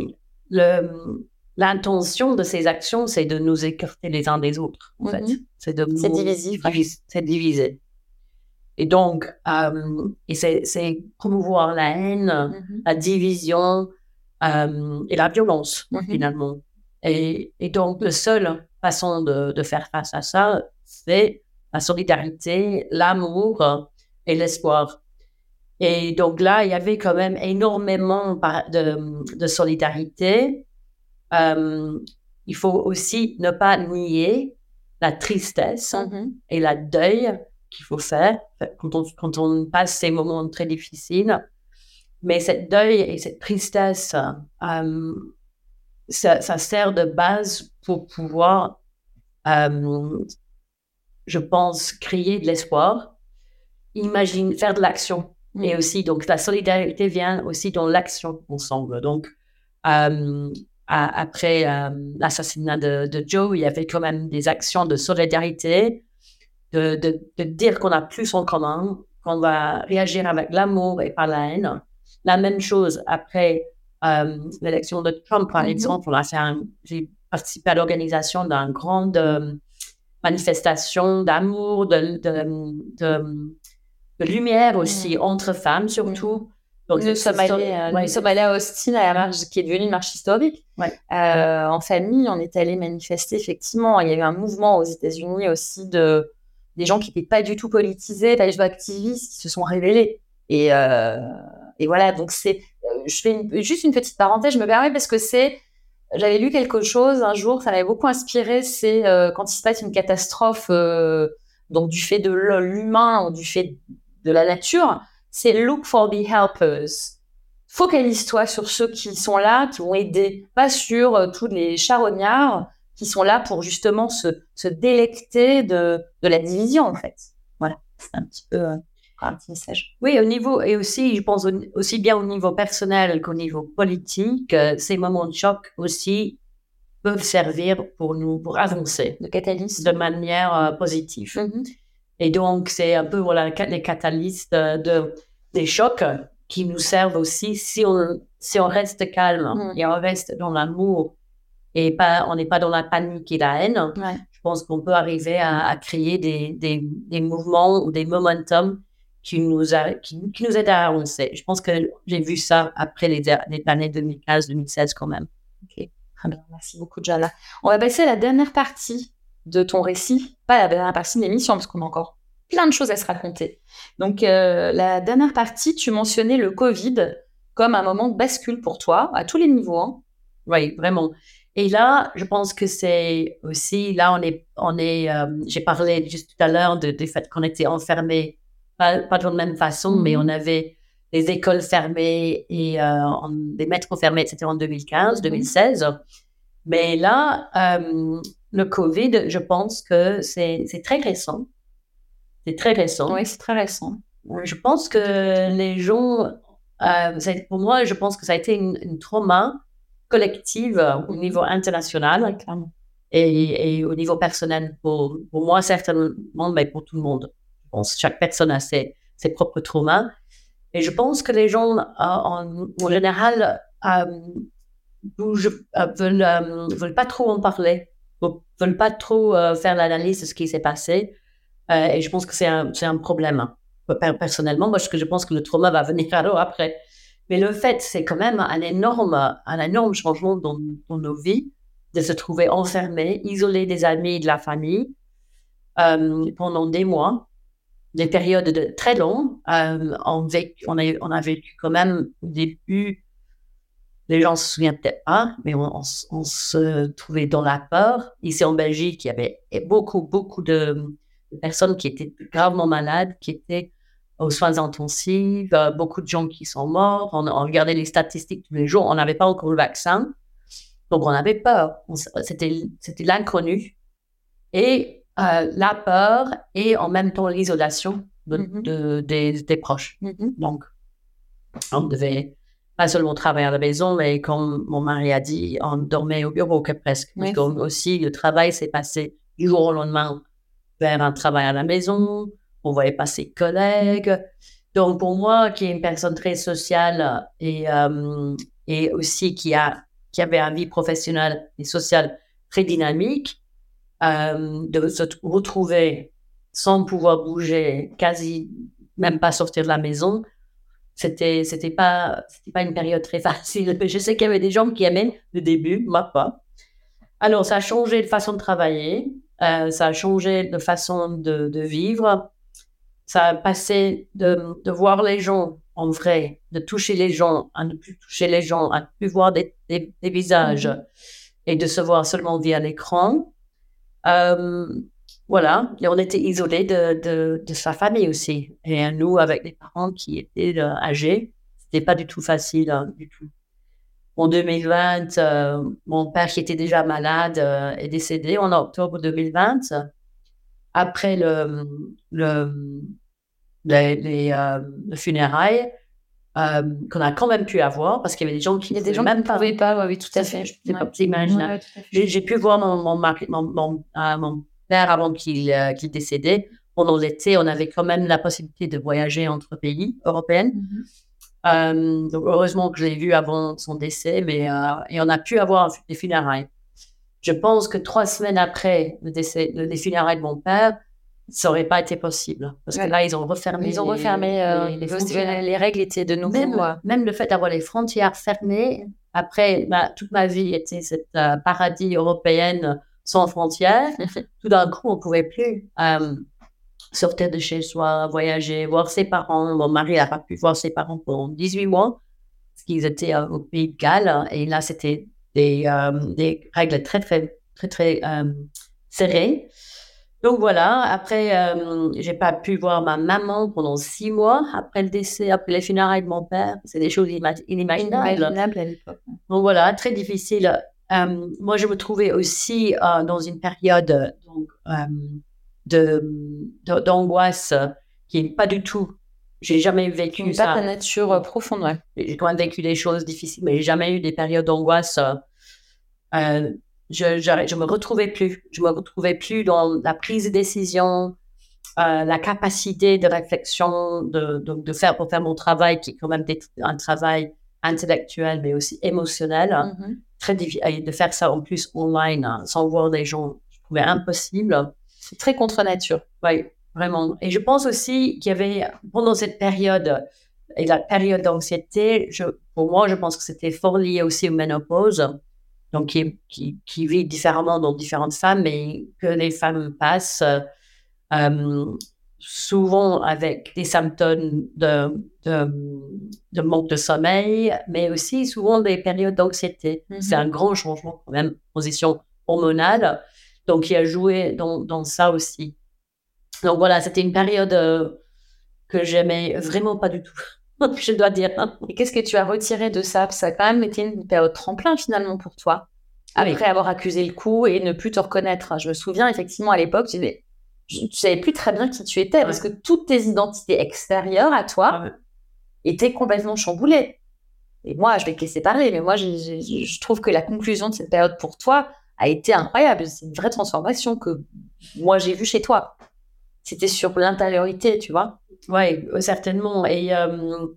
L'intention de ces actions, c'est de nous écarter les uns des autres, en fait. Mm-hmm. C'est divisif. C'est diviser. Et donc, euh, et c'est promouvoir la haine, mm-hmm. la division euh, et la violence, mm-hmm. finalement. Et, et, donc, la seule façon de, de faire face à ça, c'est la solidarité, l'amour et l'espoir. Et donc là, il y avait quand même énormément de, de solidarité. Euh, il faut aussi ne pas nier la tristesse mm-hmm. et la deuil qu'il faut faire quand on, quand on passe ces moments très difficiles. Mais cette deuil et cette tristesse, euh, ça, ça, sert de base pour pouvoir, euh, je pense, créer de l'espoir, imagine, faire de l'action. Mm. Et aussi, donc, la solidarité vient aussi dans l'action ensemble. Donc, euh, après l'assassinat de, de, Joe, il y avait quand même des actions de solidarité de, de, dire qu'on a plus en commun, qu'on va réagir avec l'amour et pas la haine. La même chose après euh, l'élection de Trump, par mm-hmm. exemple, j'ai participé à l'organisation d'une grande euh, manifestation d'amour, de, de, lumière aussi, mm. entre femmes surtout. Donc, nous, sommes allés, euh, nous sommes allés à Austin, à la marche qui est devenue une marche historique. en famille, on est allé manifester, effectivement. Il y a eu un mouvement aux États-Unis aussi de des gens qui n'étaient pas du tout politisés, pas du activistes, qui se sont révélés. Et, euh, et voilà, donc c'est, euh, je fais juste une petite parenthèse, je me permets parce que c'est j'avais lu quelque chose un jour, ça m'avait beaucoup inspiré, c'est euh, quand il se passe une catastrophe, donc du fait de l'humain ou du fait de la nature, c'est look for the helpers. Focalise-toi sur ceux qui sont là, qui vont aider, pas sur tous les charognards qui sont là pour justement se, se délecter de, de la division, en fait. Voilà, c'est un petit peu un petit message. Oui, au niveau, et aussi, je pense aussi bien au niveau personnel qu'au niveau politique, euh, ces moments de choc aussi peuvent servir pour nous, pour avancer. De catalyse. De manière euh, positive. Mhm. Et donc, c'est un peu voilà, les catalystes de, des chocs qui nous servent aussi si on, si on reste calme Mhm. et on reste dans l'amour et pas, on n'est pas dans la panique et la haine. Ouais. Je pense qu'on peut arriver à, à créer des, des, des mouvements ou des momentum qui nous, a, qui, qui nous aident à avancer. Je pense que j'ai vu ça après les, les années 2015-2016 quand même. Ok, très bien. Merci beaucoup, Jana. On va passer à la dernière partie de ton récit, pas la dernière partie de l'émission, parce qu'on a encore plein de choses à se raconter. Donc, euh, la dernière partie, tu mentionnais le Covid comme un moment de bascule pour toi, à tous les niveaux. hein. Oui, vraiment. Et là, je pense que c'est aussi, là, on est, on est euh, j'ai parlé juste tout à l'heure du fait qu'on était enfermés, pas, pas de la même façon, mais Mhm. on avait les écoles fermées et euh, en- les métros fermés, etc. en 2015, Mhm. 2016. Mais là, euh, le Covid, je pense que c'est très récent. C'est très récent. Oui, c'est très récent. Je pense que les gens, euh, pour moi, je pense que ça a été une, une trauma collective euh, au niveau international et, et au niveau personnel. Pour, pour moi, certainement, mais pour tout le monde. Je pense que chaque personne a ses, ses propres traumas. Et je pense que les gens, euh, en, en général, euh, bougent- euh, veulent, veulent pas trop en parler, ou veulent pas trop faire l'analyse de ce qui s'est passé. Et je pense que c'est un, un problème. Per- Personnellement, parce que je pense que le trauma va venir alors après. Mais le fait, c'est quand même un énorme, un énorme changement dans, nos vies de se trouver enfermé, isolé des amis et de la famille euh, pendant des mois, des périodes de, très longues. Euh, on, a, vécu quand même au début, les gens se souviennent peut-être pas, mais on, se trouvait dans la peur. Ici en Belgique, il y avait beaucoup, beaucoup de personnes qui étaient gravement malades, qui étaient aux soins intensifs, euh, beaucoup de gens qui sont morts. On, on regardait les statistiques tous les jours. On n'avait pas encore le vaccin. Donc, on avait peur. C'était l'inconnu. Et euh, la peur et en même temps l'isolation de, Mhm. de- des, des proches. Mhm. Donc, on devait pas seulement travailler à la maison, mais comme mon mari a dit, on dormait au bureau que presque. Oui. que aussi, le travail s'est passé du jour au lendemain vers un travail à la maison. On voyait pas ses collègues. Donc, pour moi, qui est une personne très sociale et, euh, et aussi qui, a, qui avait une vie professionnelle et sociale très dynamique, euh, de se retrouver sans pouvoir bouger, quasi même pas sortir de la maison, c'était c'était pas c'était pas une période très facile. Je sais qu'il y avait des gens qui aimaient le début, moi pas. Alors ça a changé de façon de travailler, euh, ça a changé de façon de vivre, ça a passé de, de voir les gens en vrai, de toucher les gens, à ne plus toucher les gens, à ne plus voir des, des, des visages Mhm. et de se voir seulement via l'écran. Euh, voilà, et on était isolés de, de, de sa famille aussi. Et nous, avec des parents qui étaient euh, âgés, c'était pas du tout facile, hein, du tout. En 2020, euh, mon père qui était déjà malade euh, est décédé en octobre 2020. Après le, le, les, les, euh, le funérailles, euh, qu'on a quand même pu avoir, parce qu'il y avait des gens qui des pouvaient même ne pouvaient pas, oui, oui, tout à fait. pas imaginable. Ouais. J'ai pu voir mon, mon, mari- mon, mon, euh, mon père avant qu'il qu'il décédait. Pendant l'été, on avait quand même la possibilité de voyager entre pays européens. Donc, heureusement que je l'ai vu avant son décès, mais et on a pu avoir des funérailles. Je pense que trois semaines après le décès, le- les funérailles de mon père, ça n'aurait pas été possible. Parce Ouais. que là, ils ont refermé. Ils ont les- refermé euh, les- les les, frontières. les règles étaient de nouveau. Même, euh, même le fait d'avoir les frontières fermées, après, ma- toute ma vie était cette euh, paradis européenne sans frontières. Tout d'un coup, on ne pouvait plus euh, sortir de chez soi, voyager, voir ses parents. Mon mari n'a pas pu voir ses parents pendant 18 mois, parce qu'ils étaient au Pays de Galles. Et là, c'était des, des règles très, très, très, très serrées. Donc voilà, après, euh, j'ai pas pu voir ma maman pendant six mois après le décès, après les funérailles de mon père. C'est des choses inimaginables. à l'époque. Donc voilà, très difficile. Euh, moi, je me trouvais aussi euh, dans une période donc, de, d'angoisse qui n'est pas du tout. J'ai jamais vécu ça. Pas ta nature profonde, ouais. J'ai quand même vécu des choses difficiles, mais j'ai jamais eu des périodes d'angoisse je, je, me retrouvais plus. Je me retrouvais plus dans la prise de décision, euh, la capacité de réflexion, de, de, de, faire pour faire mon travail, qui est quand même un travail intellectuel, mais aussi émotionnel. Mm-hmm. Très difficile de faire ça en plus online, hein, sans voir des gens. Je trouvais impossible. C'est très contre nature. Oui, vraiment. Et je pense aussi qu'il y avait, pendant cette période, et la période d'anxiété, pour moi, je pense que c'était fort lié aussi aux ménopause donc qui, qui, vit différemment dans différentes femmes, mais que les femmes passent euh, souvent avec des symptômes de, de, manque de sommeil, mais aussi souvent des périodes d'anxiété. C'est mm-hmm. un grand changement quand même, position hormonale, donc qui a joué dans, dans ça aussi. Donc voilà, c'était une période euh, que j'aimais vraiment pas du tout. je dois dire. Et qu'est-ce que tu as retiré de ça? Ça a quand même été une période tremplin finalement pour toi. Ah Après avoir accusé le coup et ne plus te reconnaître. Je me souviens effectivement à l'époque, tu ne savais plus très bien qui tu étais parce que toutes tes identités extérieures à toi étaient complètement chamboulées. Et moi, je vais te laisser parler, mais moi, je, trouve que la conclusion de cette période pour toi a été incroyable. C'est une vraie transformation que moi, j'ai vue chez toi. C'était sur l'intériorité, tu vois. Oui, certainement. Et euh,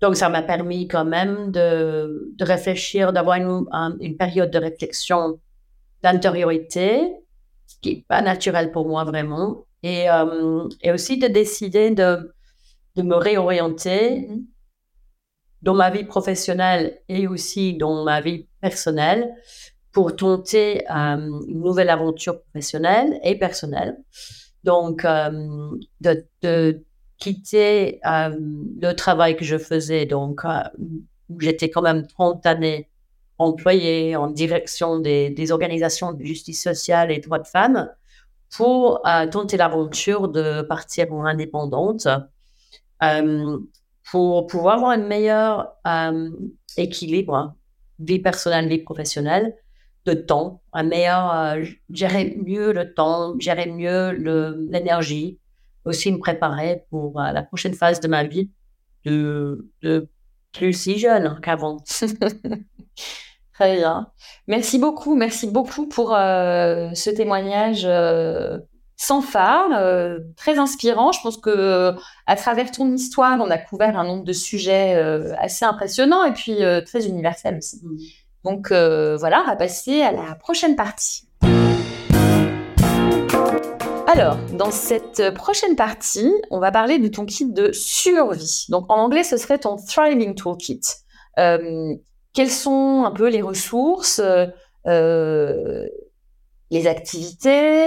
donc, ça m'a permis quand même de, de réfléchir, d'avoir une, une, période de réflexion d'intériorité, qui n'est pas naturelle pour moi vraiment, et, euh, et aussi de décider de, de me réorienter mm-hmm. dans ma vie professionnelle et aussi dans ma vie personnelle pour tenter euh, une nouvelle aventure professionnelle et personnelle. Donc, de, de quitter euh, le travail que je faisais, donc euh, j'étais quand même 30 années employée en direction des, organisations de justice sociale et droits de femmes pour euh, tenter l'aventure de partir en indépendante pour pouvoir avoir un meilleur équilibre, vie personnelle, vie professionnelle, de temps, un meilleur, gérer mieux le temps, gérer mieux l'énergie, aussi me préparer pour euh, la prochaine phase de ma vie de, de plus si jeune qu'avant. Très bien. Merci beaucoup, merci beaucoup pour euh, ce témoignage euh, sans phare, très inspirant. Je pense que à travers ton histoire, on a couvert un nombre de sujets assez impressionnants et puis très universels aussi. Mmh. Donc voilà, on va passer à la prochaine partie. Alors, dans cette prochaine partie, on va parler de ton kit de survie. Donc, en anglais, ce serait ton Thriving Toolkit. Euh, quelles sont un peu les ressources, euh, les activités,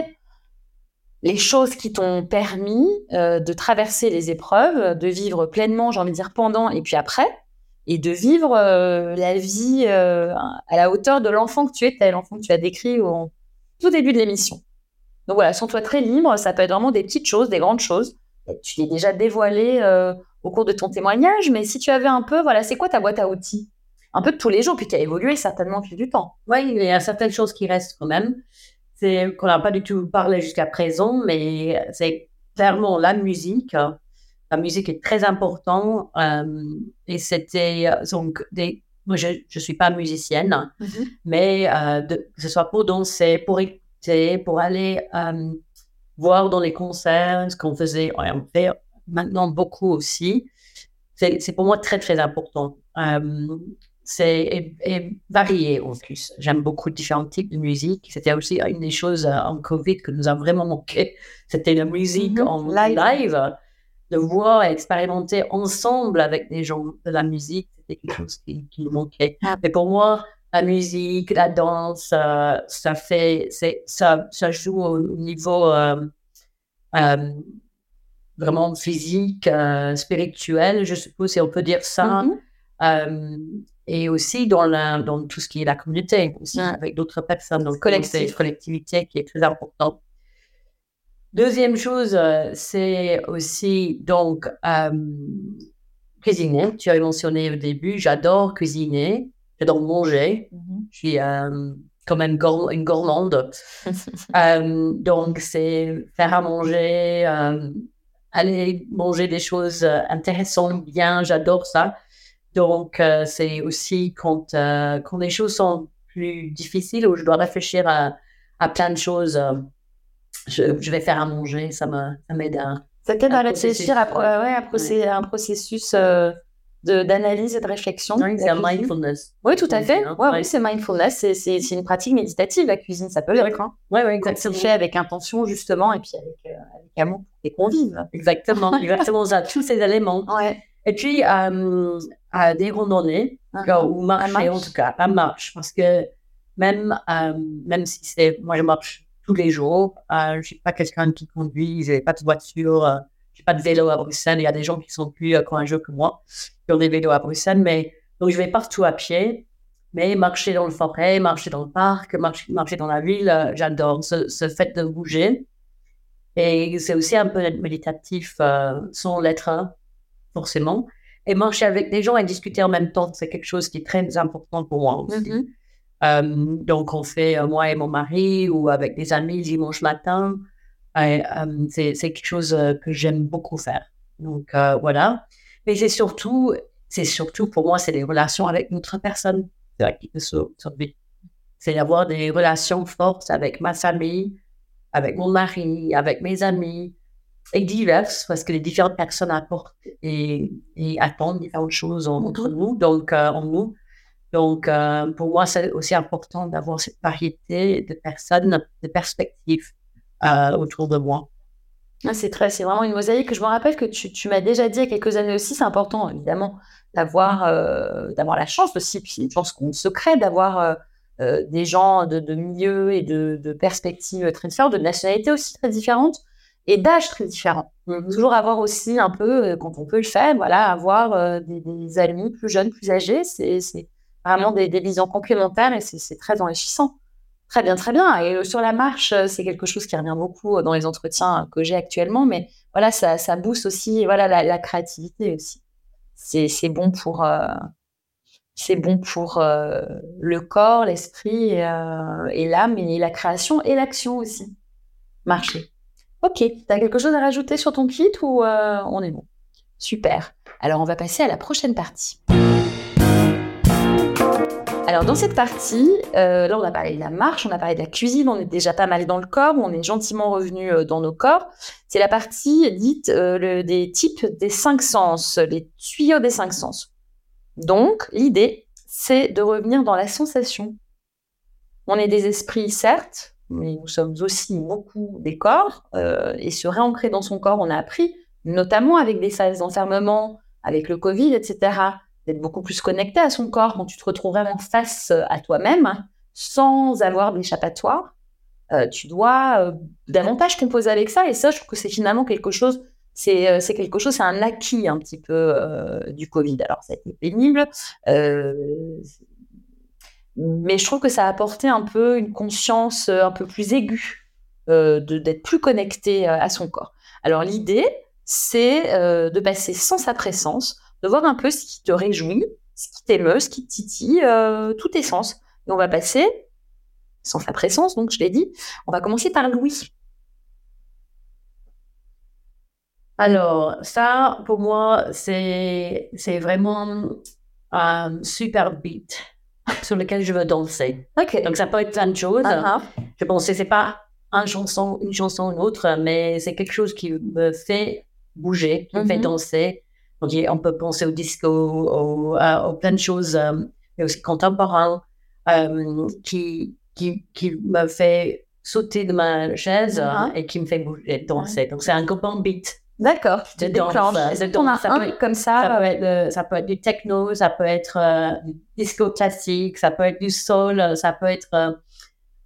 les choses qui t'ont permis euh, de traverser les épreuves, de vivre pleinement, j'ai envie de dire, pendant et puis après, et de vivre la vie à la hauteur de l'enfant que tu étais, l'enfant que tu as décrit au tout début de l'émission. Donc voilà, sens-toi très libre. Ça peut être vraiment des petites choses, des grandes choses. Tu l'as déjà dévoilé euh, au cours de ton témoignage, mais si tu avais un peu, voilà, c'est quoi ta boîte à outils? Un peu de tous les jours, puis qui a évolué certainement au fil du temps. Oui, il y a certaines choses qui restent quand même. C'est qu'on n'a pas du tout parlé jusqu'à présent, mais c'est clairement la musique. La musique est très importante. Euh, et c'était euh, donc des. Moi, je ne suis pas musicienne, mm-hmm. mais que ce soit pour danser, pour pour aller euh, voir dans les concerts ce qu'on faisait. On fait maintenant beaucoup aussi. C'est pour moi très, très important. Euh, c'est varié en plus. J'aime beaucoup différents types de musique. C'était aussi une des choses euh, en Covid que nous a vraiment manqué. C'était la musique mm-hmm. en live. De voir et expérimenter ensemble avec des gens de la musique, c'était quelque chose qui, qui nous manquait. Ah. Mais pour moi, la musique, la danse, euh, ça fait, ça, ça joue au niveau euh, euh, vraiment physique, spirituel, je suppose si on peut dire ça. Euh, et aussi dans, la, dans tout ce qui est la communauté, aussi avec d'autres personnes, donc collectif. collectivité qui est très important. Deuxième chose, c'est aussi donc cuisiner. Tu as mentionné au début, j'adore cuisiner, j'adore manger. Mm-hmm. Je suis euh, quand même une gourmande. donc, c'est faire à manger, aller manger des choses intéressantes, bien, j'adore ça. Donc, c'est aussi quand, quand les choses sont plus difficiles ou je dois réfléchir à, à plein de choses je, vais faire à manger, ça m'aide à. Ça t'aide à réfléchir à, ouais, à un processus euh, d'analyse et de réflexion. Oui, c'est mindfulness. Oui, tout à fait. Ouais, Oui, c'est mindfulness. C'est une pratique méditative, la cuisine. Ça peut l'être. Hein. Oui, oui, exactement. C'est fait avec intention, justement, et puis avec, euh, avec amour pour tes convives. Exactement, exactement ça. Tous ces éléments. Ouais. Et puis, euh, à des randonnées, uh ou marcher en tout cas, la marche. Parce que même, euh, même si c'est. Moi, je marche tous les jours. Je ne suis pas quelqu'un qui conduit, je n'ai pas de voiture, euh, je n'ai pas de vélo à Bruxelles. Il y a des gens qui sont plus euh, courageux que moi, qui ont des vélos à Bruxelles. Mais, donc, je vais partout à pied. Mais marcher dans le forêt, marcher dans le parc, marcher, marcher dans la ville, j'adore ce, ce, fait de bouger. Et c'est aussi un peu méditatif sans l'être, forcément. Et marcher avec des gens et discuter en même temps, c'est quelque chose qui est très important pour moi aussi. Mm-hmm. Euh, donc, on fait, euh, moi et mon mari, ou avec des amis dimanche matin. Euh, c'est quelque chose que j'aime beaucoup faire. Donc, voilà. Mais c'est surtout, c'est surtout pour moi, c'est les relations avec d'autres personnes qui C'est d'avoir des relations fortes avec ma famille, avec mon mari, avec mes amis, et diverses, parce que les différentes personnes apportent et, attendent différentes choses entre nous, donc en nous. Donc, euh, pour moi, c'est aussi important d'avoir cette variété de personnes, de perspectives euh, autour de moi. Ah, c'est très, c'est vraiment une mosaïque. Je me rappelle que tu, tu m'as déjà dit il y a quelques années aussi, c'est important évidemment d'avoir euh, d'avoir la chance aussi, puis je pense qu'on se crée d'avoir des gens de, de milieux et de, de, perspectives très différentes, de nationalités aussi très différentes et d'âges très différents. Mm-hmm. Toujours avoir aussi un peu, quand on peut le faire, voilà, avoir des, des, amis plus jeunes, plus âgés, c'est vraiment des, visions complémentaires et c'est très enrichissant. Très bien, très bien. Et euh, sur la marche, euh, c'est quelque chose qui revient beaucoup euh, dans les entretiens que j'ai actuellement, mais voilà, ça, ça booste aussi voilà, la, créativité aussi. C'est bon pour, bon pour le corps, l'esprit et l'âme et la création et l'action aussi. Marcher. Ok, tu as quelque chose à rajouter sur ton kit ou on est bon? Super. Alors on va passer à la prochaine partie. Alors dans cette partie, euh, là on a parlé de la marche, on a parlé de la cuisine, on est déjà pas mal dans le corps, on est gentiment revenu euh, dans nos corps. C'est la partie dite euh, des types des cinq sens, les tuyaux des cinq sens. Donc l'idée, c'est de revenir dans la sensation. On est des esprits, certes, mais nous sommes aussi beaucoup des corps, et se réancrer dans son corps, on a appris, notamment avec des phases d'enfermement, avec le Covid, etc d'être beaucoup plus connecté à son corps quand tu te retrouves vraiment face euh, à toi-même, sans avoir d'échappatoire. Euh, tu dois euh, davantage composer avec ça. Et ça, je trouve que c'est finalement quelque chose, c'est quelque chose, c'est un acquis un petit peu du Covid. Alors, ça a été pénible. mais je trouve que ça a apporté un peu une conscience un peu plus aiguë d'être plus connecté à son corps. Alors, l'idée, c'est de passer sans sa présence de voir un peu ce qui te réjouit, ce qui t'émeut, ce qui te titille, euh, tous tes sens. Et on va passer, sans sa présence, donc je l'ai dit, on va commencer par Louis. Alors, ça, pour moi, c'est, vraiment un super beat sur lequel je veux danser. Ok. Donc, ça peut être plein de choses. Uh-huh. Je pense que c'est pas un chanson, une chanson, une autre, mais c'est quelque chose qui me fait bouger, qui me fait mm-hmm. On peut penser au disco, au, aux plein de choses, euh, mais aussi contemporains, euh, qui, qui, qui me fait sauter de ma chaise uh-huh. et qui me fait bouger, danser. Donc, c'est un grand beat. D'accord, tu déclenches. Comme ça? Ça peut, être, ça peut être du techno, ça peut être euh, du disco classique, ça peut être du soul, ça peut être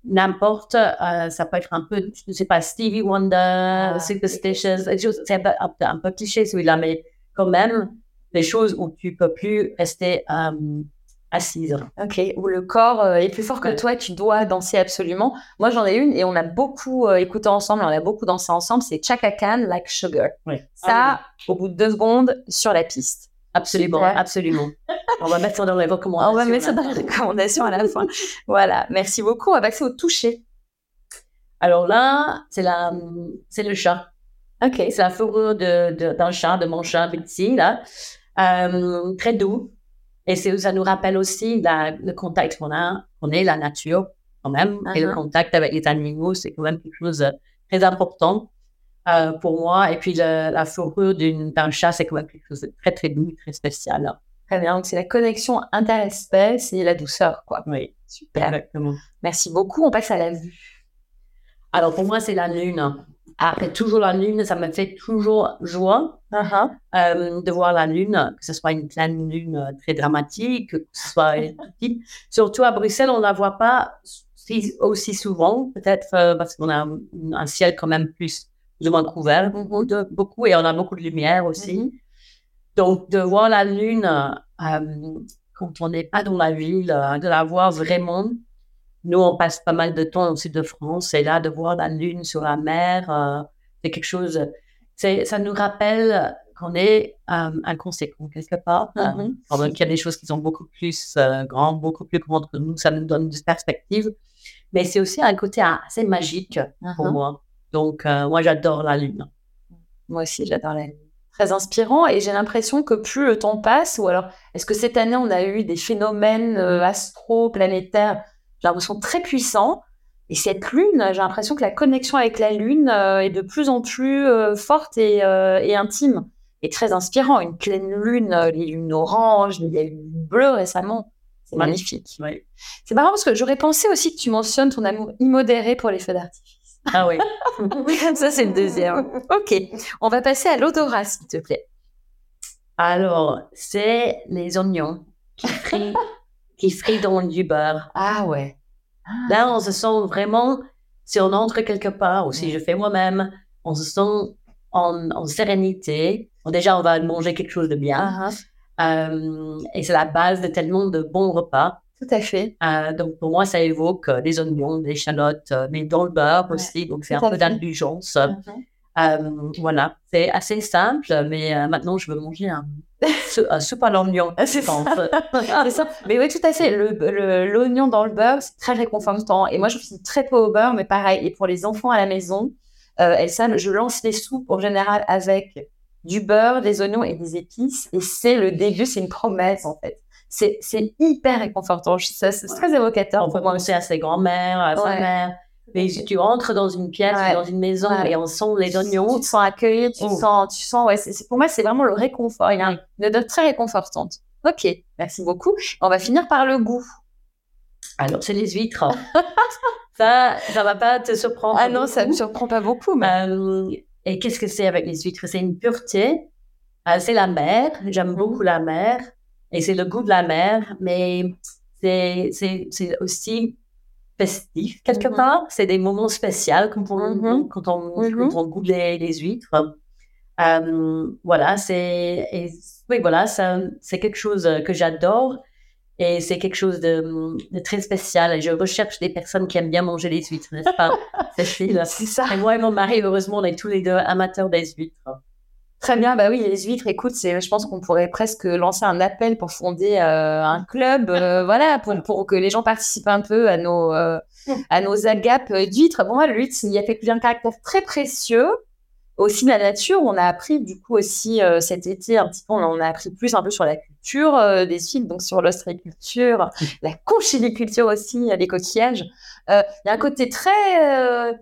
n'importe. ça peut être un peu, je ne sais pas, Stevie Wonder, ah, Superstitious. C'est un, un, peu cliché celui-là, mais quand même, des choses où tu peux plus rester euh, assise. Ok, où le corps euh, est plus fort que toi, tu dois danser absolument. Moi, j'en ai une et on a beaucoup euh, écouté ensemble, on a beaucoup dansé ensemble. C'est Chaka Khan Like Sugar. Ça, Ah au bout de deux secondes, sur la piste. Absolument, Super. absolument. On va mettre ça dans les recommandations. On va mettre ça dans les recommandations à la fin. Voilà, merci beaucoup. On va passer au toucher. Alors là, c'est la, c'est le chat. Ok, C'est la fourrure de, de- d'un chat, de mon chat petit, là. Euh, très doux. Et c'est, ça nous rappelle aussi la- le contact qu'on a, qu'on est la nature, quand même. Et le contact avec les animaux, c'est quand même quelque chose de très important euh, pour moi. Et puis, le- la fourrure d'une, d'un chat, c'est quand même quelque chose de très, très doux, très spécial. très bien. Donc, c'est la connexion interespèce et la douceur, quoi. Oui, Super. exactement. Merci beaucoup. On passe à la vue. Alors, pour moi, c'est la lune. Après, toujours la lune, ça me fait toujours joie. Uh-huh. euh, de voir la lune, que ce soit une pleine lune euh, très dramatique, que ce soit une petite. Surtout à Bruxelles, on ne la voit pas si- aussi souvent, peut-être euh, parce qu'on a un, un ciel quand même plus, ou moins couvert, beaucoup, de- beaucoup, et on a beaucoup de lumière aussi. Mhm. Donc, de voir la lune euh, quand on n'est pas dans la ville, de la voir vraiment. Nous, on passe pas mal de temps au sud de France, et là, de voir la lune sur la mer, euh, c'est quelque chose. Ça nous rappelle qu'on est euh, inconséquent quelque part. Euh, pendant qu'il y a des choses qui sont beaucoup plus euh, grandes, beaucoup plus grandes que nous, ça nous donne une perspective. Mais c'est aussi un côté assez magique pour Uh-huh. moi. Donc, euh, moi, j'adore la lune. Moi aussi, j'adore la lune. Très inspirant et j'ai l'impression que plus le temps passe, ou alors est-ce que cette année on a eu des phénomènes euh, astro-planétaires, j'ai l'impression très puissants. Et cette lune, j'ai l'impression que la connexion avec la lune euh, est de plus en plus euh, forte et, euh, et intime. Et très inspirant. Une pleine lune, les lunes oranges, il y a eu une bleue récemment. C'est magnifique. Oui. C'est marrant parce que j'aurais pensé aussi que tu mentionnes ton amour immodéré pour les feux d'artifice. Ah oui. Ça, c'est le deuxième. Ok. On va passer à l'odorat, s'il te plaît. Alors, c'est les oignons qui qui frient dans du beurre. Ah ouais. Là, on se sent vraiment, si on entre quelque part, ou si je fais moi-même, on se sent en, en sérénité. Bon, déjà, on va manger quelque chose de bien. Ah, Euh, et c'est la base de tellement de bons repas. tout à fait. Euh, donc, pour moi, ça évoque euh, des oignons, des échalotes, euh, mais dans le beurre Ouais, aussi. Donc, c'est un peu d'indulgence. Euh, voilà, c'est assez simple, mais euh, maintenant, je veux manger un, un soupe à l'oignon. C'est pense. C'est ça. Mais oui, tout à fait. Le- le- L'oignon dans le beurre, c'est très réconfortant. Et moi, je suis très peu au beurre, mais pareil. Et pour les enfants à la maison, euh, elles savent, je lance les soupes en général avec du beurre, des oignons et des épices. Et c'est le début, c'est une promesse en fait. C'est hyper réconfortant. Ça, C'est très évocateur On peut penser à ses grands-mères, à sa mère. Mais si tu entres dans une pièce, Ouais. dans une maison, Ouais. et on sent les Tu oignons, te sens accueilli, tu Oh. sens, tu sens, ouais, c'est, pour moi, c'est vraiment le réconfort. Il y a une odeur très réconfortante. Ok, merci beaucoup. On va finir par le goût. alors c'est les huîtres. ça, ça va pas te surprendre. Ah non, ça me beaucoup. surprend pas beaucoup, mais. Euh, et qu'est-ce que c'est avec les huîtres? C'est une pureté. Euh, c'est la mer. J'aime Mhm. beaucoup la mer. Et c'est le goût de la mer. Mais c'est, c'est, c'est aussi festif, quelque part. C'est des moments spéciaux quand on, Mhm. quand on, Mhm. quand on goûte les, les huîtres. Euh, voilà, c'est, oui, voilà, c'est quelque chose que j'adore. Et c'est quelque chose de, de très spécial. Et je recherche des personnes qui aiment bien manger les huîtres, n'est-ce pas, Cécile? C'est ça. et moi et mon mari, heureusement, on est tous les deux amateurs des huîtres. Très bien, bah oui, les huîtres, écoute, c'est, je pense qu'on pourrait presque lancer un appel pour fonder euh, un club, euh, voilà, pour, pour que les gens participent un peu à nos, euh, à nos agapes euh, d'huîtres. Bon, moi, l'huître, il y a fait un caractère très précieux. Aussi, la nature, on a appris, du coup, aussi euh, cet été, un petit peu, on en a appris plus un peu sur la culture euh, des huîtres, donc sur l'ostréiculture, la conchiliculture aussi, les coquillages. Euh, Il y a un côté très euh,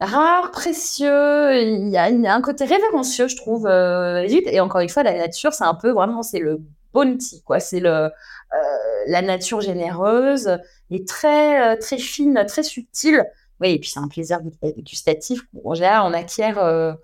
rare, précieux. Il y, a, un côté révérencieux, je trouve, euh. Et encore une fois, la nature, c'est un peu vraiment, c'est le bounty, quoi. C'est le euh, la nature généreuse, et très euh, très fine, très subtile. Oui, et puis c'est un plaisir gustatif qu'en général on acquiert euh,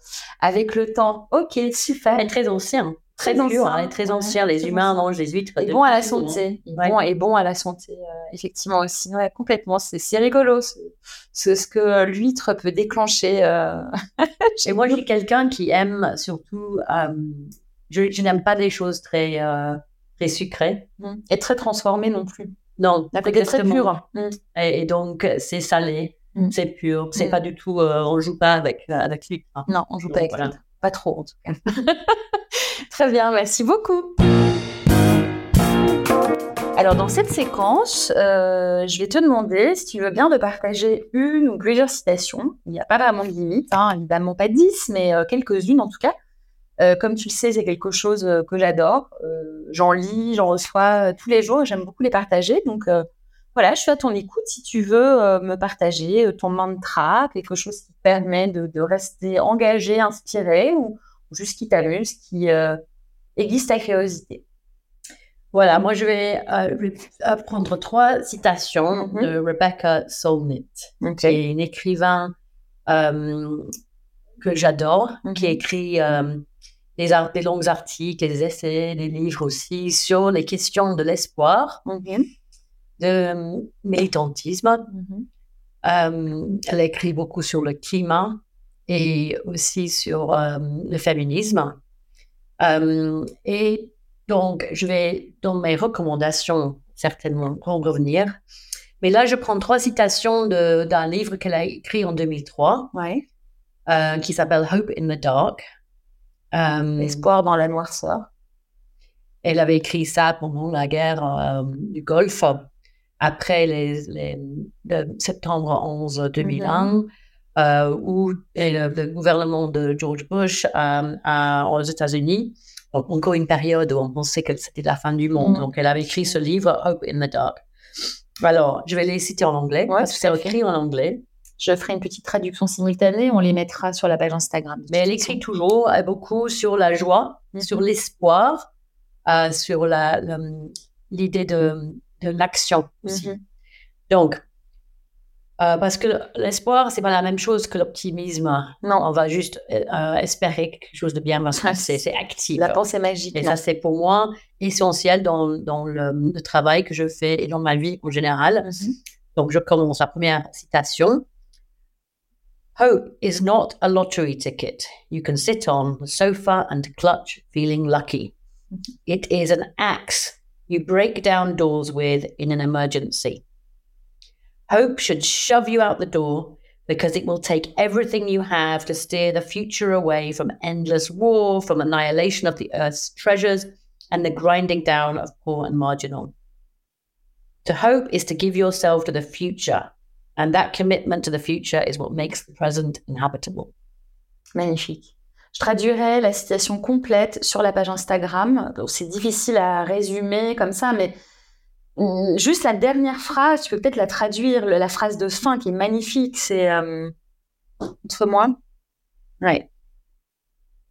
avec le temps. Ok, super. Très ancien. Très ancien. hein, très ancien. Les humains mangent des huîtres. Et bon à la hein. santé. Bon, et bon à la santé, effectivement aussi. Ouais, complètement. C'est rigolo ce, ce, que euh, l'huître peut déclencher. euh, Et moi, je suis quelqu'un qui aime surtout euh, je, n'aime pas des choses très, euh, très sucrées. Mm. Et très transformées non plus. Non, c'est très pur. Mm. Et, donc, c'est salé, mm. c'est pur. C'est pas du tout, on joue pas avec, avec l'huître. Non, on joue pas avec l'huître. Pas trop, en tout cas. très bien, merci beaucoup. Alors, dans cette séquence, je vais te demander si tu veux bien de partager une ou plusieurs citations. Il n'y a pas vraiment de limite, hein, évidemment pas dix, mais quelques-unes en tout cas, euh, comme tu le sais, c'est quelque chose euh, que j'adore. Euh, j'en lis, j'en reçois tous les jours. J'aime beaucoup les partager. Donc voilà, je suis à ton écoute si tu veux me partager ton mantra, quelque chose qui permet de, rester engagé, inspiré ou, juste qui t'amuse, qui aiguise ta curiosité. Voilà, moi je vais prendre trois citations mm-hmm. de Rebecca Solnit, qui est une écrivain que j'adore, qui mm-hmm. écrit des, des, longs articles, des essais, des livres aussi sur les questions de l'espoir, de euh, militantisme. Mhm. Euh, elle écrit beaucoup sur le climat et aussi sur euh, le féminisme. et donc, je vais, dans mes recommandations, certainement revenir. Mais là, je prends trois citations d'un livre qu'elle a écrit en 2003, ouais. qui s'appelle Hope in the Dark. Euh, Espoir dans la noirceur. Elle avait écrit ça pendant la guerre euh, du Golfe, après les, septembre 11 2001, mhm. euh, où le, gouvernement de George Bush aux États-Unis, encore une période où on pensait que c'était la fin du monde. Mhm. Donc, elle avait écrit ce livre, Hope in the Dark. Alors, je vais les citer en anglais, parce que c'est écrit en anglais. Je ferai une petite traduction simultanée, on les mettra sur la page Instagram. Mais elle écrit toujours euh, beaucoup sur la joie, mhm. sur l'espoir, euh, sur l'idée de, l'action aussi. Mhm. Donc, euh, parce que l'espoir, c'est pas la même chose que l'optimisme. Non, on va juste espérer quelque chose de bien parce que c'est actif. La pensée magique. Et ça, c'est pour moi essentiel dans, le, travail que je fais et dans ma vie en général. Mhm. Donc, je commence la première citation. Hope is not a lottery ticket you can sit on the sofa and clutch feeling lucky. It is an axe you break down doors with in an emergency. Hope should shove you out the door because it will take everything you have to steer the future away from endless war, from annihilation of the earth's treasures, and the grinding down of poor and marginal. To hope is to give yourself to the future And that commitment to the future is what makes the present inhabitable. Magnifique. Je traduirai la citation complète sur la page Instagram. C'est difficile à résumer comme ça, mais mm, juste la dernière phrase, tu peux peut-être la traduire, la phrase de fin qui est magnifique, c'est euh, entre moi. Ouais.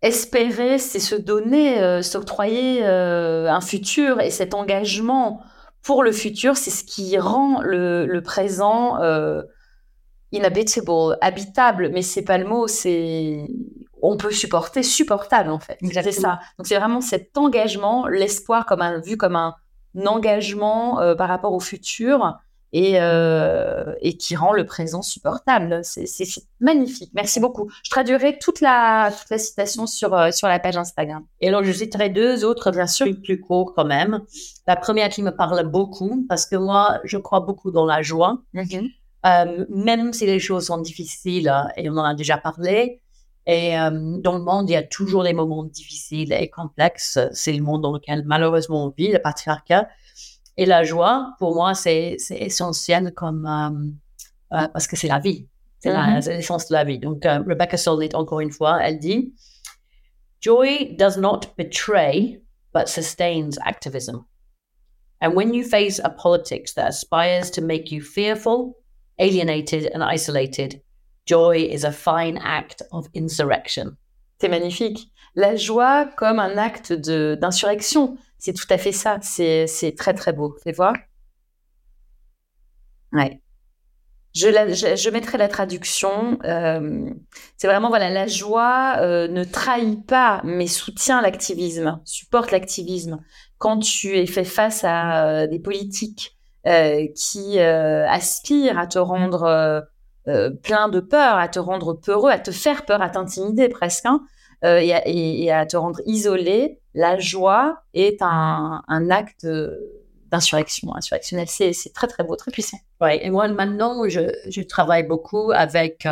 Espérer, c'est se donner, euh, s'octroyer euh, un futur et cet engagement pour le futur, c'est ce qui rend le, présent euh, inhabitable, habitable, mais c'est pas le mot, c'est on peut supporter, supportable en fait. C'est ça. Donc c'est vraiment cet engagement, l'espoir comme un vu comme un engagement euh, par rapport au futur et, euh, et qui rend le présent supportable. C'est magnifique. Merci beaucoup. Je traduirai toute la, toute la citation sur, euh, sur la page Instagram. Et alors, je citerai deux autres, bien sûr, plus, plus courts quand même. La première qui me parle beaucoup, parce que moi, je crois beaucoup dans la joie. Euh, même si les choses sont difficiles, hein, et on en a déjà parlé, et dans le monde, il y a toujours des moments difficiles et complexes. C'est le monde dans lequel malheureusement on vit, le patriarcat. Et la joie, pour moi, c'est essentiel comme, euh, euh, parce que c'est la vie. C'est mm-hmm. l'essence de la vie. Donc, euh, Rebecca Solnit, encore une fois, elle dit Joy does not betray, but sustains activism. And when you face a politics that aspires to make you fearful, alienated, and isolated, joy is a fine act of insurrection. C'est magnifique. La joie comme un acte d'insurrection. C'est tout à fait ça. C'est très, très beau. Fais voir. Ouais. Je, je, mettrai la traduction. Euh, c'est vraiment, voilà, la joie euh, ne trahit pas, mais soutient l'activisme, supporte l'activisme. Quand tu es fait face à euh, des politiques qui aspirent à te rendre plein de peur, à te rendre peureux, à te faire peur, à t'intimider presque, hein, et, à, te rendre isolé, la joie est un, acte d'insurrection, insurrectionnel. C'est, très, très beau, très puissant. Oui, et moi, maintenant, je, travaille beaucoup avec,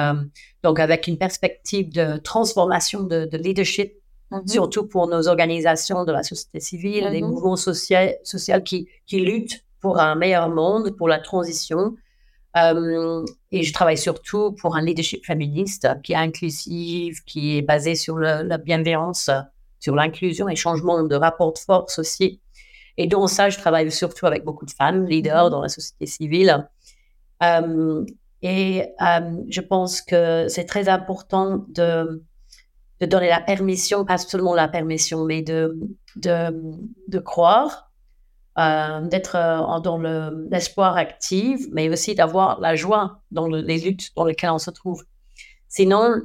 donc avec une perspective de transformation de, leadership, mm-hmm. surtout pour nos organisations de la société civile, les mm-hmm. mouvements sociaux, qui, qui luttent pour un meilleur monde, pour la transition. Euh, et je travaille surtout pour un leadership féministe qui est inclusif, qui est basé sur la bienveillance, sur l'inclusion et changement de rapport de force aussi. Et donc ça, je travaille surtout avec beaucoup de femmes leaders dans la société civile. Euh, et euh, je pense que c'est très important de, de donner la permission, pas seulement la permission, mais de, de, de croire euh, d'être euh, dans l'espoir actif, mais aussi d'avoir la joie dans les luttes dans lesquelles on se trouve. Sinon,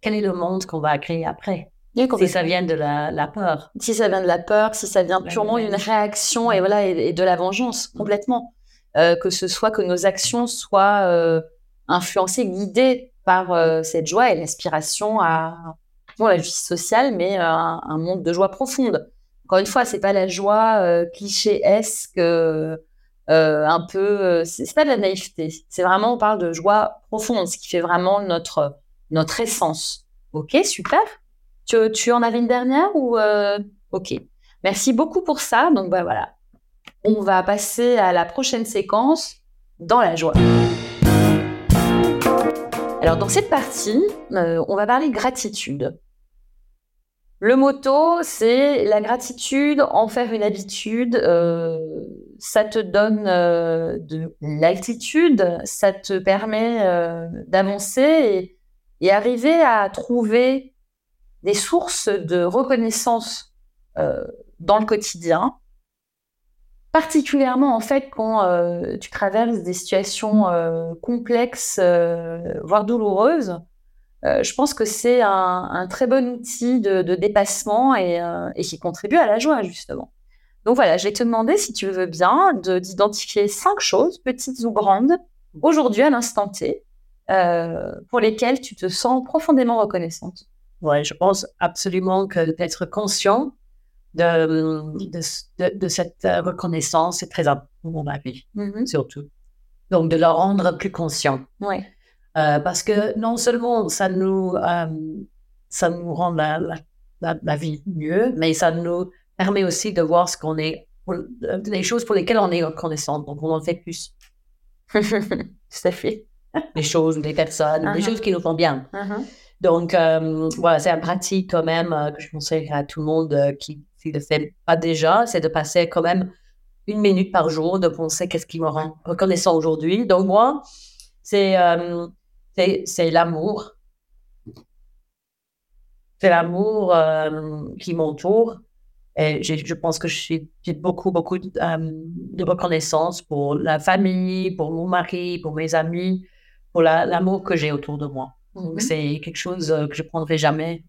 quel est le monde qu'on va créer après? Si ça vient de la, peur. Si ça vient de la peur, si ça vient purement d'une réaction et voilà et, de la vengeance complètement. Euh, que ce soit que nos actions soient influencées, guidées par cette joie et l'aspiration à bon, la justice sociale, mais un monde de joie profonde. Encore une fois, c'est pas la joie euh, cliché-esque, euh, euh, un peu. c'est pas de la naïveté. C'est vraiment, on parle de joie profonde, ce qui fait vraiment notre, notre essence. Ok, super. Tu, tu en avais une dernière ou. Ok. Merci beaucoup pour ça. Donc, bah voilà. On va passer à la prochaine séquence dans la joie. Alors, dans cette partie, on va parler gratitude. Le motto, c'est la gratitude, en faire une habitude. Euh, ça te donne euh, de l'altitude, ça te permet euh, d'avancer et, arriver à trouver des sources de reconnaissance dans le quotidien, particulièrement en fait quand tu traverses des situations complexes, voire douloureuses. Euh, je pense que c'est un, très bon outil de, dépassement euh, et, qui contribue à la joie, justement. Donc voilà, je vais te demander, si tu veux bien, d'identifier cinq choses, petites ou grandes, aujourd'hui, à l'instant T, euh, pour lesquelles tu te sens profondément reconnaissante. Oui, je pense absolument que d'être conscient de, de, cette reconnaissance, c'est très important dans ma vie, mm-hmm. surtout. Donc, de le rendre plus conscient. Oui. Euh, parce que non seulement ça nous, euh, ça nous rend la, la, la, vie mieux, mais ça nous permet aussi de voir ce qu'on est, les choses pour lesquelles on est reconnaissant. Donc, on en fait plus. Tout à fait. Les choses, les personnes, les uh-huh. choses qui nous font bien. Uh-huh. Donc, euh, voilà, c'est un pratique quand même que je conseille à tout le monde qui ne le fait pas déjà, c'est de passer quand même une minute par jour, de penser qu'est-ce qui me rend reconnaissant aujourd'hui. Donc, moi, c'est c'est l'amour. C'est l'amour euh, qui m'entoure. Et je pense que j'ai beaucoup, beaucoup de, euh, de, reconnaissance pour la famille, pour mon mari, pour mes amis, pour l'amour que j'ai autour de moi. Mhm. C'est quelque chose euh, que je ne prendrai jamais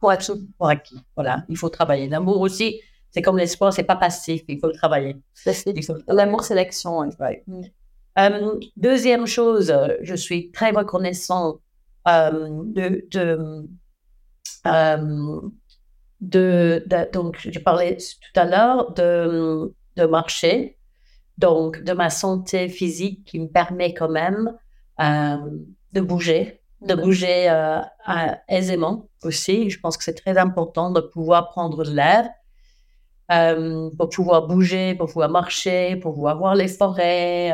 pour acquis. Pour acquis. Voilà, il faut travailler. L'amour aussi, c'est comme l'espoir, c'est pas passif, il faut le travailler. L'amour, c'est l'action. Euh, deuxième chose, euh, je suis très reconnaissant euh, de, de, donc je parlais tout à l'heure de, de marcher, donc de ma santé physique qui me permet quand même de bouger, de bouger aisément aussi. Je pense que c'est très important de pouvoir prendre de l'air. pour pouvoir bouger, pour pouvoir marcher, pour pouvoir voir les forêts,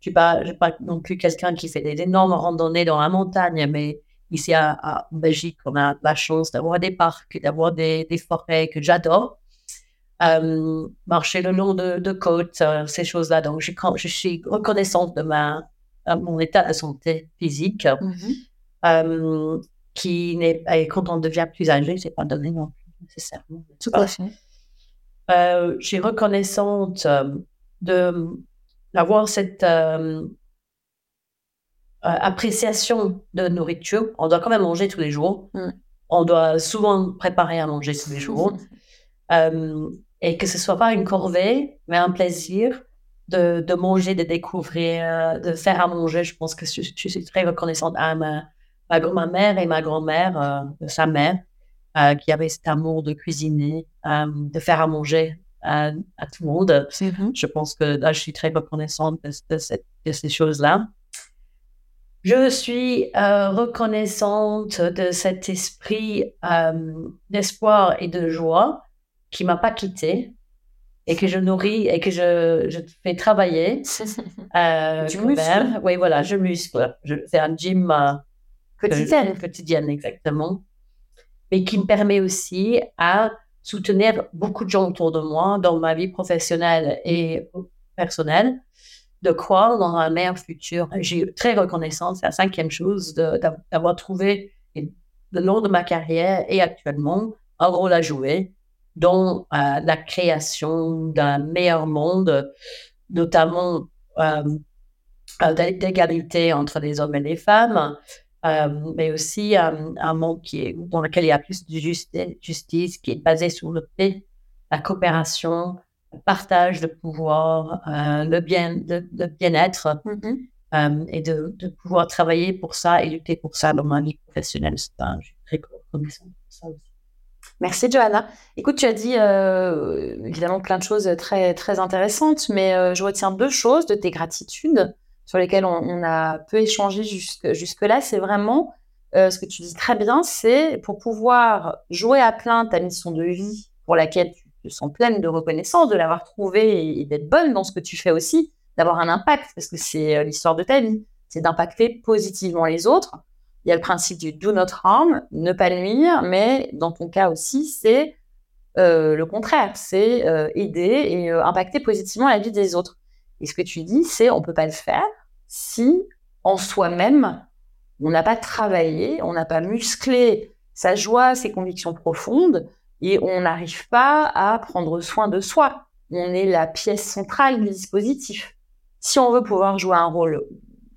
je suis pas, pas non plus quelqu'un qui fait des énormes randonnées dans la montagne, mais ici à, Belgique, on a la chance d'avoir des parcs, d'avoir des, des, forêts que j'adore. Euh, marcher le long de, côtes, euh, ces choses-là. Donc, je, je, suis reconnaissante de ma, mon état de santé physique, mm-hmm. euh, qui n'est, quand on devient plus âgé, c'est pas donné non plus nécessairement. Tout à fait. je suis reconnaissante de d'avoir cette euh, euh, appréciation de nourriture. On doit quand même manger tous les jours. Mm. On doit souvent préparer à manger tous les jours. Euh, et que ce soit pas une corvée, mais un plaisir de, de, manger, de découvrir, de faire à manger. Je pense que je, suis très reconnaissante à ma, ma, mère et ma grand-mère, sa mère, qui avait cet amour de cuisiner, de faire à manger à, tout le monde. Je pense que là, je suis très reconnaissante de, de ces choses-là. Je suis reconnaissante de cet esprit d'espoir et de joie qui m'a pas quittée et que je nourris et que je, je fais travailler. euh, du muscle. Oui, voilà, je muscle. Fais un gym euh, quotidien. quotidien, exactement. Mais qui me permet aussi à soutenir beaucoup de gens autour de moi dans ma vie professionnelle et personnelle, de croire dans un meilleur futur. J'ai très reconnaissante, c'est la cinquième chose, d'avoir trouvé le long de ma carrière et actuellement un rôle à jouer dans euh, la création d'un meilleur monde, notamment euh, euh, d'égalité entre les hommes et les femmes, mais aussi un monde qui est, dans lequel il y a plus de justice, qui est basé sur le paix, la coopération, le partage de pouvoir, le bien, le, bien-être. Mm-hmm. et de, de, pouvoir travailler pour ça et lutter pour ça dans ma vie professionnelle. C'est un, je suis très reconnaissante pour ça aussi. Merci Johanna. Écoute, tu as dit euh, évidemment plein de choses très très intéressantes, mais euh, je retiens deux choses de tes gratitudes sur lesquelles on, a peu échangé jusque jusque là. C'est vraiment euh, ce que tu dis très bien, c'est pour pouvoir jouer à plein ta mission de vie pour laquelle tu te sens pleine de reconnaissance de l'avoir trouvée et d'être bonne dans ce que tu fais aussi, d'avoir un impact parce que c'est l'histoire de ta vie, c'est d'impacter positivement les autres il y a le principe du do not harm, ne pas nuire, mais dans ton cas aussi, c'est euh, le contraire, c'est euh, aider et euh, impacter positivement la vie des autres. Et ce que tu dis, c'est on peut pas le faire si en soi-même, on n'a pas travaillé, on n'a pas musclé sa joie, ses convictions profondes, et on n'arrive pas à prendre soin de soi. On est la pièce centrale du dispositif. Si on veut pouvoir jouer un rôle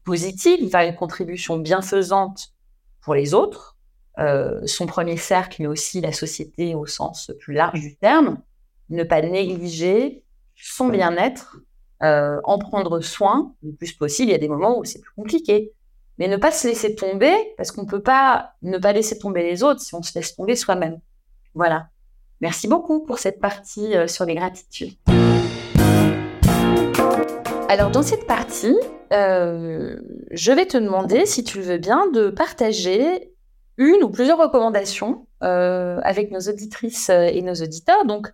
positif, faire une contribution bienfaisante pour les autres, euh, son premier cercle, mais aussi la société au sens plus large du terme, ne pas négliger son bien-être, euh, en prendre soin le plus possible. Il y a des moments où c'est plus compliqué, mais ne pas se laisser tomber, parce qu'on ne peut pas ne pas laisser tomber les autres si on se laisse tomber soi-même. Voilà. Merci beaucoup pour cette partie euh, sur les gratitudes. Alors dans cette partie, euh, je vais te demander, si tu le veux bien, de partager une ou plusieurs recommandations avec nos auditrices et nos auditeurs. Donc,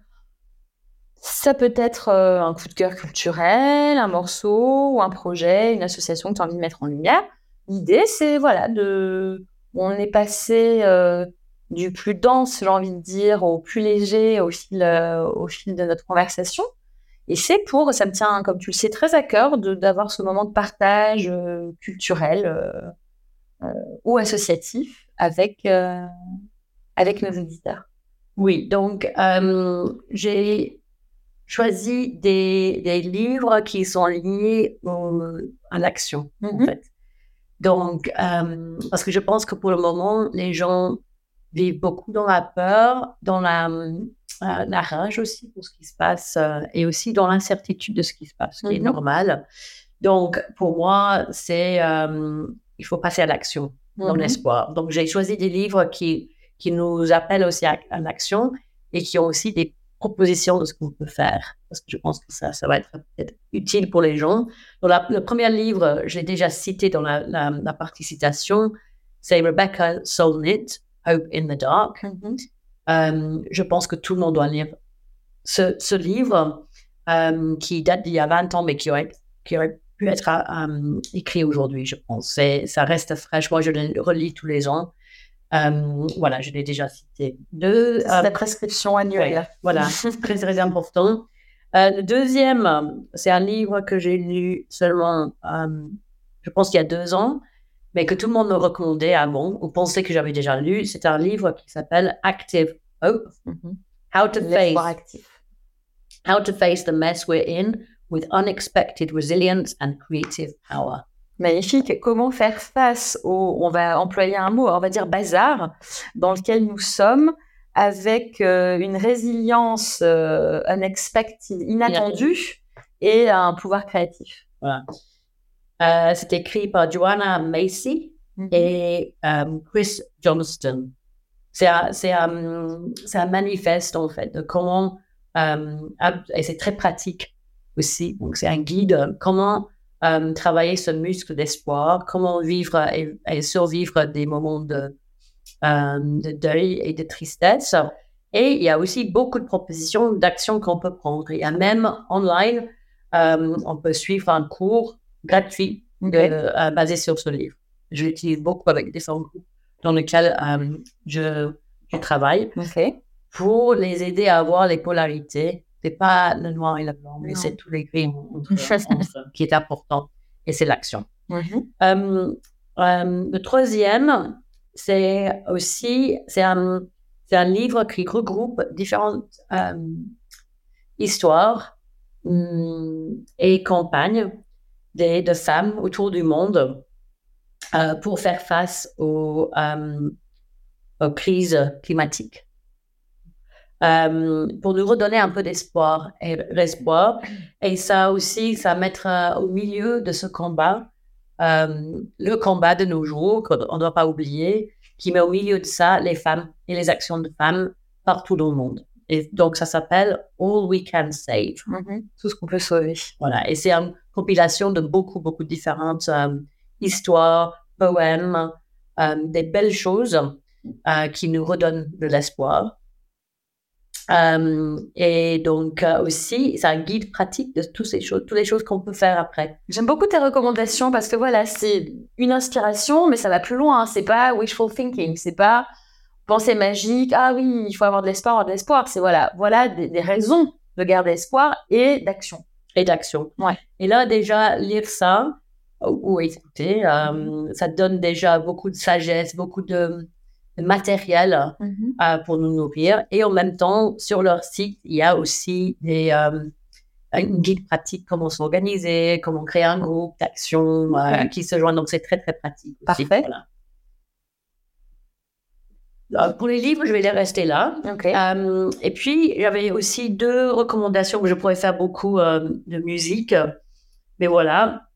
ça peut être un coup de cœur culturel, un morceau ou un projet, une association que tu as envie de mettre en lumière. L'idée, c'est voilà, de. On est passé du plus dense, j'ai envie de dire, au plus léger au fil, au fil de notre conversation. Et c'est pour, ça me tient, comme tu le sais, très à cœur d'avoir ce moment de partage euh, culturel euh, euh, ou associatif avec, avec nos éditeurs. Oui, donc j'ai choisi des, des, livres qui sont liés à l'action, en mm-hmm. fait. Donc, parce que je pense que pour le moment, les gens vivent beaucoup dans la peur, dans la la rage aussi pour ce qui se passe euh, et aussi dans l'incertitude de ce qui se passe, ce qui est mhm. normal. Donc, pour moi, c'est euh, il faut passer à l'action, dans mhm. l'espoir. Donc, j'ai choisi des livres qui, qui nous appellent aussi à, l'action et qui ont aussi des propositions de ce qu'on peut faire. Parce que je pense que ça, ça va être peut-être utile pour les gens. Le premier livre, j'ai déjà cité dans la, la, partie citation, c'est Rebecca Solnit, Hope in the Dark. Mhm. Euh, je pense que tout le monde doit lire ce, livre euh, qui date d'il y a 20 ans, mais qui aurait, qui aurait pu être euh, écrit aujourd'hui, je pense. ça reste fraîche. Moi, je le relis tous les ans. Voilà, je l'ai déjà cité. C'est la prescription annuelle. voilà, très, très important. le deuxième, c'est un livre que j'ai lu seulement, je pense, il y a deux ans, mais que tout le monde me recommandait avant ou pensait que j'avais déjà lu. C'est un livre qui s'appelle Active Hope. Mm-hmm. How to face How to face the mess we're in with unexpected resilience and creative power. Magnifique. Comment faire face au, on va employer un mot, on va dire bazar, dans lequel nous sommes, avec euh, une résilience euh, unexpected, inattendue, et un pouvoir créatif. Voilà. Euh, c'est écrit par Joanna Macy mm-hmm. et Chris Johnston. c'est un, c'est un, un manifeste en fait de comment et c'est très pratique aussi. Donc c'est un guide comment travailler ce muscle d'espoir, comment vivre et, survivre des moments de, de deuil et de tristesse. Et il y a aussi beaucoup de propositions d'actions qu'on peut prendre. Il y a même online, on peut suivre un cours gratuit euh, basé sur ce livre. Je l'utilise beaucoup avec des groupes dans lesquels je, je, travaille pour les aider à avoir les polarités. C'est pas le noir et le blanc, mais c'est tous les gris qui est important. Et c'est l'action. Mm-hmm. le troisième, c'est aussi, c'est un, livre qui regroupe différentes histoires hum, et campagnes de, de, femmes autour du monde euh, pour faire face aux, aux crises climatiques. Pour nous redonner un peu d'espoir et l'espoir. Et ça aussi, ça mettra au milieu de ce combat, le combat de nos jours, qu'on ne doit pas oublier, qui met au milieu de ça les femmes et les actions de femmes partout dans le monde. Et donc, ça s'appelle All We Can Save. Mm-hmm. Tout ce qu'on peut sauver. Voilà. Et c'est une compilation de beaucoup, beaucoup de différentes euh, histoires, poèmes, euh, des belles choses euh, qui nous redonnent de l'espoir. Euh, et donc euh, aussi, c'est un guide pratique de toutes ces choses, toutes les choses qu'on peut faire après. J'aime beaucoup tes recommandations parce que voilà, c'est une inspiration, mais ça va plus loin. C'est pas wishful thinking, c'est pas pensée magique. Ah oui, il faut avoir de l'espoir, avoir de l'espoir. C'est voilà, voilà des, raisons de garder espoir et d'action. Et d'action. Ouais. Et là déjà lire ça ou, écouter, euh, ça donne déjà beaucoup de sagesse, beaucoup de matériel mhm. euh, pour nous nourrir. Et en même temps, sur leur site, il y a aussi des, euh, une guide pratique, comment s'organiser, comment créer un groupe d'action euh, qui se joignent. Donc, c'est très, très pratique. Parfait. pour les livres, je vais les rester là. et puis, j'avais aussi deux recommandations. Je pourrais faire beaucoup de musique. Mais voilà.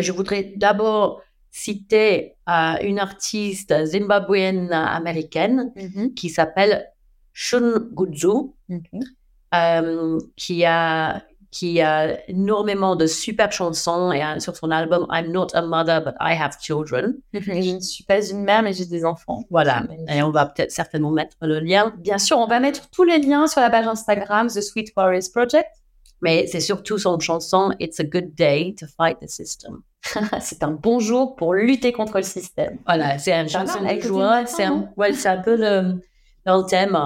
je voudrais d'abord citer euh, une artiste zimbabwéenne américaine mm-hmm. qui s'appelle Shun Gudzu, euh, qui, a, qui a énormément de superbes chansons et sur son album I'm Not a Mother but I Have Children. Je ne suis pas une mère mais j'ai des enfants. Voilà, et on va peut-être certainement mettre le lien. Bien sûr, on va mettre tous les liens sur la page Instagram The Sweet Forest Project. Mais c'est surtout son chanson It's a Good Day to Fight the System. c'est un bon jour pour lutter contre le système. Voilà, c'est un chanson de joie. C'est un, un peu le, le thème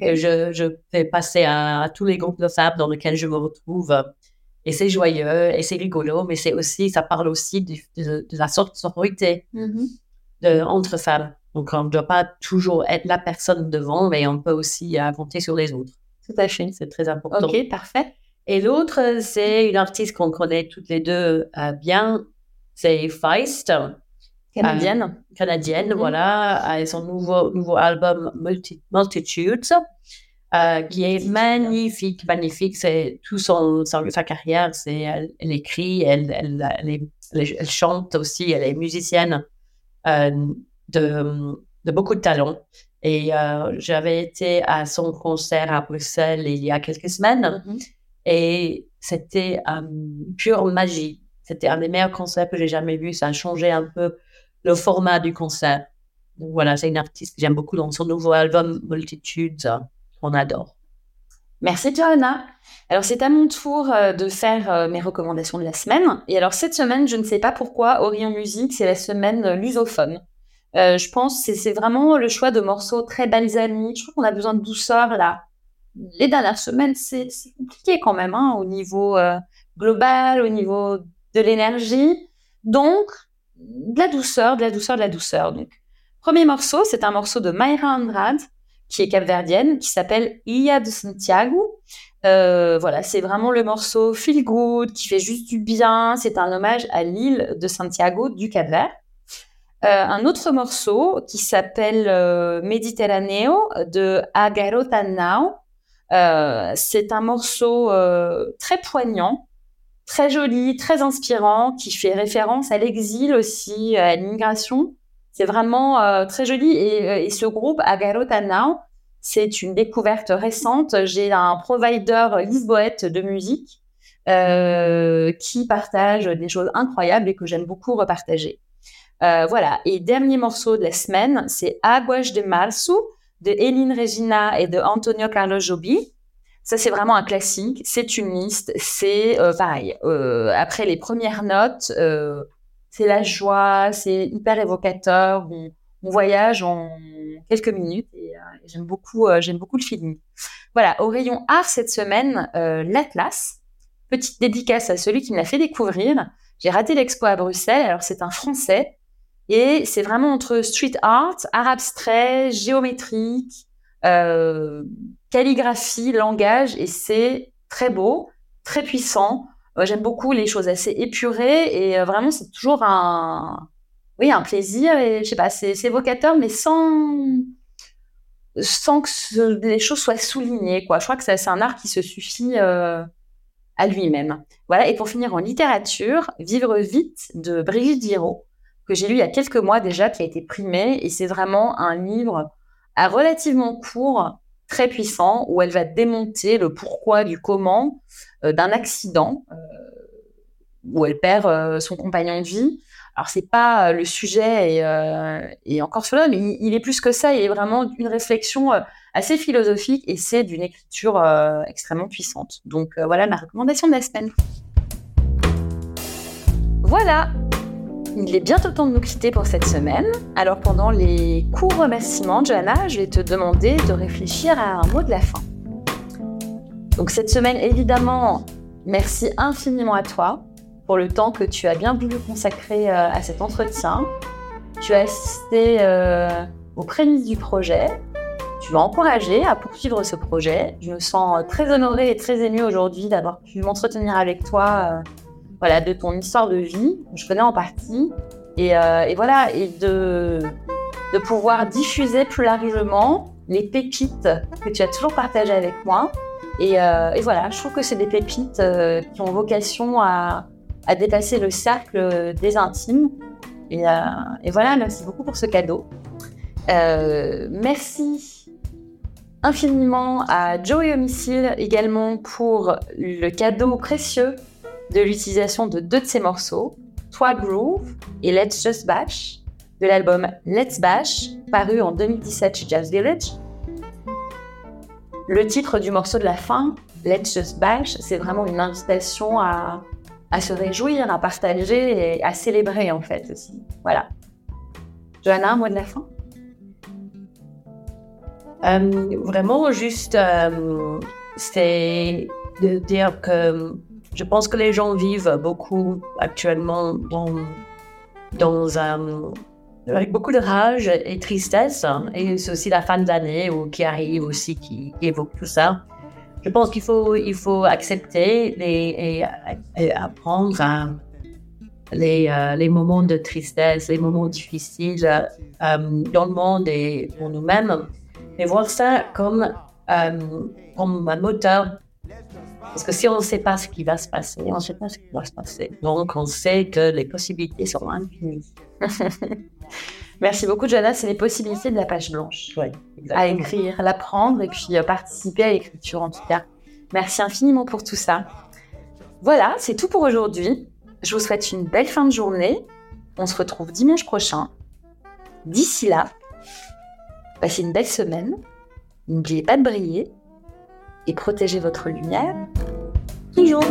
que je, je, fais passer à, tous les groupes de femmes dans lesquels je me retrouve. Et c'est joyeux et c'est rigolo, mais c'est aussi, ça parle aussi de, de, la sorte de sororité mm-hmm. entre femmes. Donc, on ne doit pas toujours être la personne devant, mais on peut aussi compter sur les autres. Tout à fait. C'est très important. Ok, parfait. Et l'autre, c'est une artiste qu'on connaît toutes les deux euh, bien, c'est Feist. Canadienne. Euh, canadienne, voilà, et son nouveau, nouveau album Multitudes, euh, qui est magnifique, magnifique. C'est tout son, sa carrière, c'est elle, écrit, elle, elle, elle, chante aussi, elle est musicienne euh, de, de, beaucoup de talent. Et j'avais été à son concert à Bruxelles il y a quelques semaines, mm-hmm. Et c'était pure magie c'était un des meilleurs concerts que j'ai jamais vu. Ça a changé un peu le format du concert. Donc voilà, c'est une artiste que j'aime beaucoup dans son nouveau album Multitudes, qu'on adore. Merci Johanna. Alors c'est à mon tour euh, de faire euh, mes recommandations de la semaine. Et alors cette semaine, je ne sais pas pourquoi, Orion Music, c'est la semaine euh, lusophone. je pense que c'est vraiment le choix de morceaux très balsamiques. Je crois qu'on a besoin de douceur là. Les dernières semaines, c'est compliqué quand même hein, au niveau global, au niveau de l'énergie, donc de la douceur, de la douceur, de la douceur. Donc, premier morceau, c'est un morceau de Mayra Andrade, qui est capverdienne, qui s'appelle Ia de Santiago. Euh, voilà, c'est vraiment le morceau feel good, qui fait juste du bien. C'est un hommage à l'île de Santiago du Cap-Vert. Euh, un autre morceau qui s'appelle euh, Mediterraneo de Agarota Now. C'est un morceau très poignant très joli, très inspirant, qui fait référence à l'exil aussi, à l'immigration, C'est vraiment très joli. Et, ce groupe, Agarota Now, c'est une découverte récente. J'ai un provider lisboète de musique qui partage des choses incroyables et que j'aime beaucoup repartager. voilà. Et dernier morceau de la semaine, c'est Aguas de Março de Eline Regina et de Antonio Carlos Jobi. Ça, c'est vraiment un classique. C'est une liste. C'est euh, pareil. Euh, après les premières notes, euh, c'est la joie, c'est hyper évocateur. On, voyage en quelques minutes et j'aime beaucoup, j'aime beaucoup le feeling. Voilà, au rayon art cette semaine, l'Atlas. Petite dédicace à celui qui me l'a fait découvrir. J'ai raté l'expo à Bruxelles. Alors, c'est un Français et c'est vraiment entre street art, art abstrait, géométrique, euh, calligraphie, langage, et c'est très beau, très puissant. J'aime beaucoup les choses assez épurées, et euh, vraiment, c'est toujours un, oui, un plaisir, et je sais pas, c'est évocateur, mais sans, sans que les choses soient soulignées, quoi. Je crois que c'est un art qui se suffit euh, à lui-même. Voilà, et pour finir en littérature, Vivre vite de Brigitte Giraud que j'ai lu il y a quelques mois déjà, qui a été primé. Et c'est vraiment un livre à relativement court, très puissant, où elle va démonter le pourquoi du comment euh, d'un accident euh, où elle perd euh, son compagnon de vie. Alors c'est pas le sujet et, encore cela, mais il, est plus que ça. Il est vraiment une réflexion assez philosophique et c'est d'une écriture extrêmement puissante. Donc voilà ma recommandation de la semaine. Voilà, il est bientôt temps de nous quitter pour cette semaine. Alors pendant les courts remerciements, Johanna, je vais te demander de réfléchir à un mot de la fin. Donc cette semaine, évidemment, merci infiniment à toi pour le temps que tu as bien voulu consacrer euh, à cet entretien. Tu as assisté euh, aux prémices du projet. Tu m'as encouragé à poursuivre ce projet. Je me sens très honorée et très émue aujourd'hui d'avoir pu m'entretenir avec toi euh, voilà, de ton histoire de vie, je connais en partie, et, euh, voilà, et de, pouvoir diffuser plus largement les pépites que tu as toujours partagées avec moi. Et, euh, voilà, je trouve que c'est des pépites euh, qui ont vocation à, dépasser le cercle des intimes. Et, voilà, merci beaucoup pour ce cadeau. Merci infiniment à Joey Homicide également pour le cadeau précieux de l'utilisation de deux de ses morceaux, Toi Groove et Let's Just Bash, de l'album Let's Bash, paru en 2017 chez Jazz Village. Le titre du morceau de la fin, Let's Just Bash, c'est vraiment une invitation à, à, se réjouir, à partager et à célébrer en fait aussi. Voilà. Johanna, un mot de la fin? Euh, Vraiment, juste, euh, c'est de dire que je pense que les gens vivent beaucoup actuellement dans, un, avec beaucoup de rage et tristesse. Et c'est aussi la fin de l'année qui arrive aussi, qui, évoque tout ça. Je pense qu'il faut, accepter et, apprendre les, euh, les, moments de tristesse, les moments difficiles euh, dans le monde et pour nous-mêmes, et voir ça comme, euh, comme un moteur parce que si on ne sait pas ce qui va se passer, on ne sait pas ce qui va se passer. Donc, on sait que les possibilités sont infinies. Merci beaucoup, Joanna. C'est les possibilités de la page blanche oui, à écrire, l'apprendre et puis euh, participer à l'écriture en tout cas. Merci infiniment pour tout ça. Voilà, c'est tout pour aujourd'hui. Je vous souhaite une belle fin de journée. On se retrouve dimanche prochain. D'ici là, passez une belle semaine. N'oubliez pas de briller et protégez votre lumière toujours.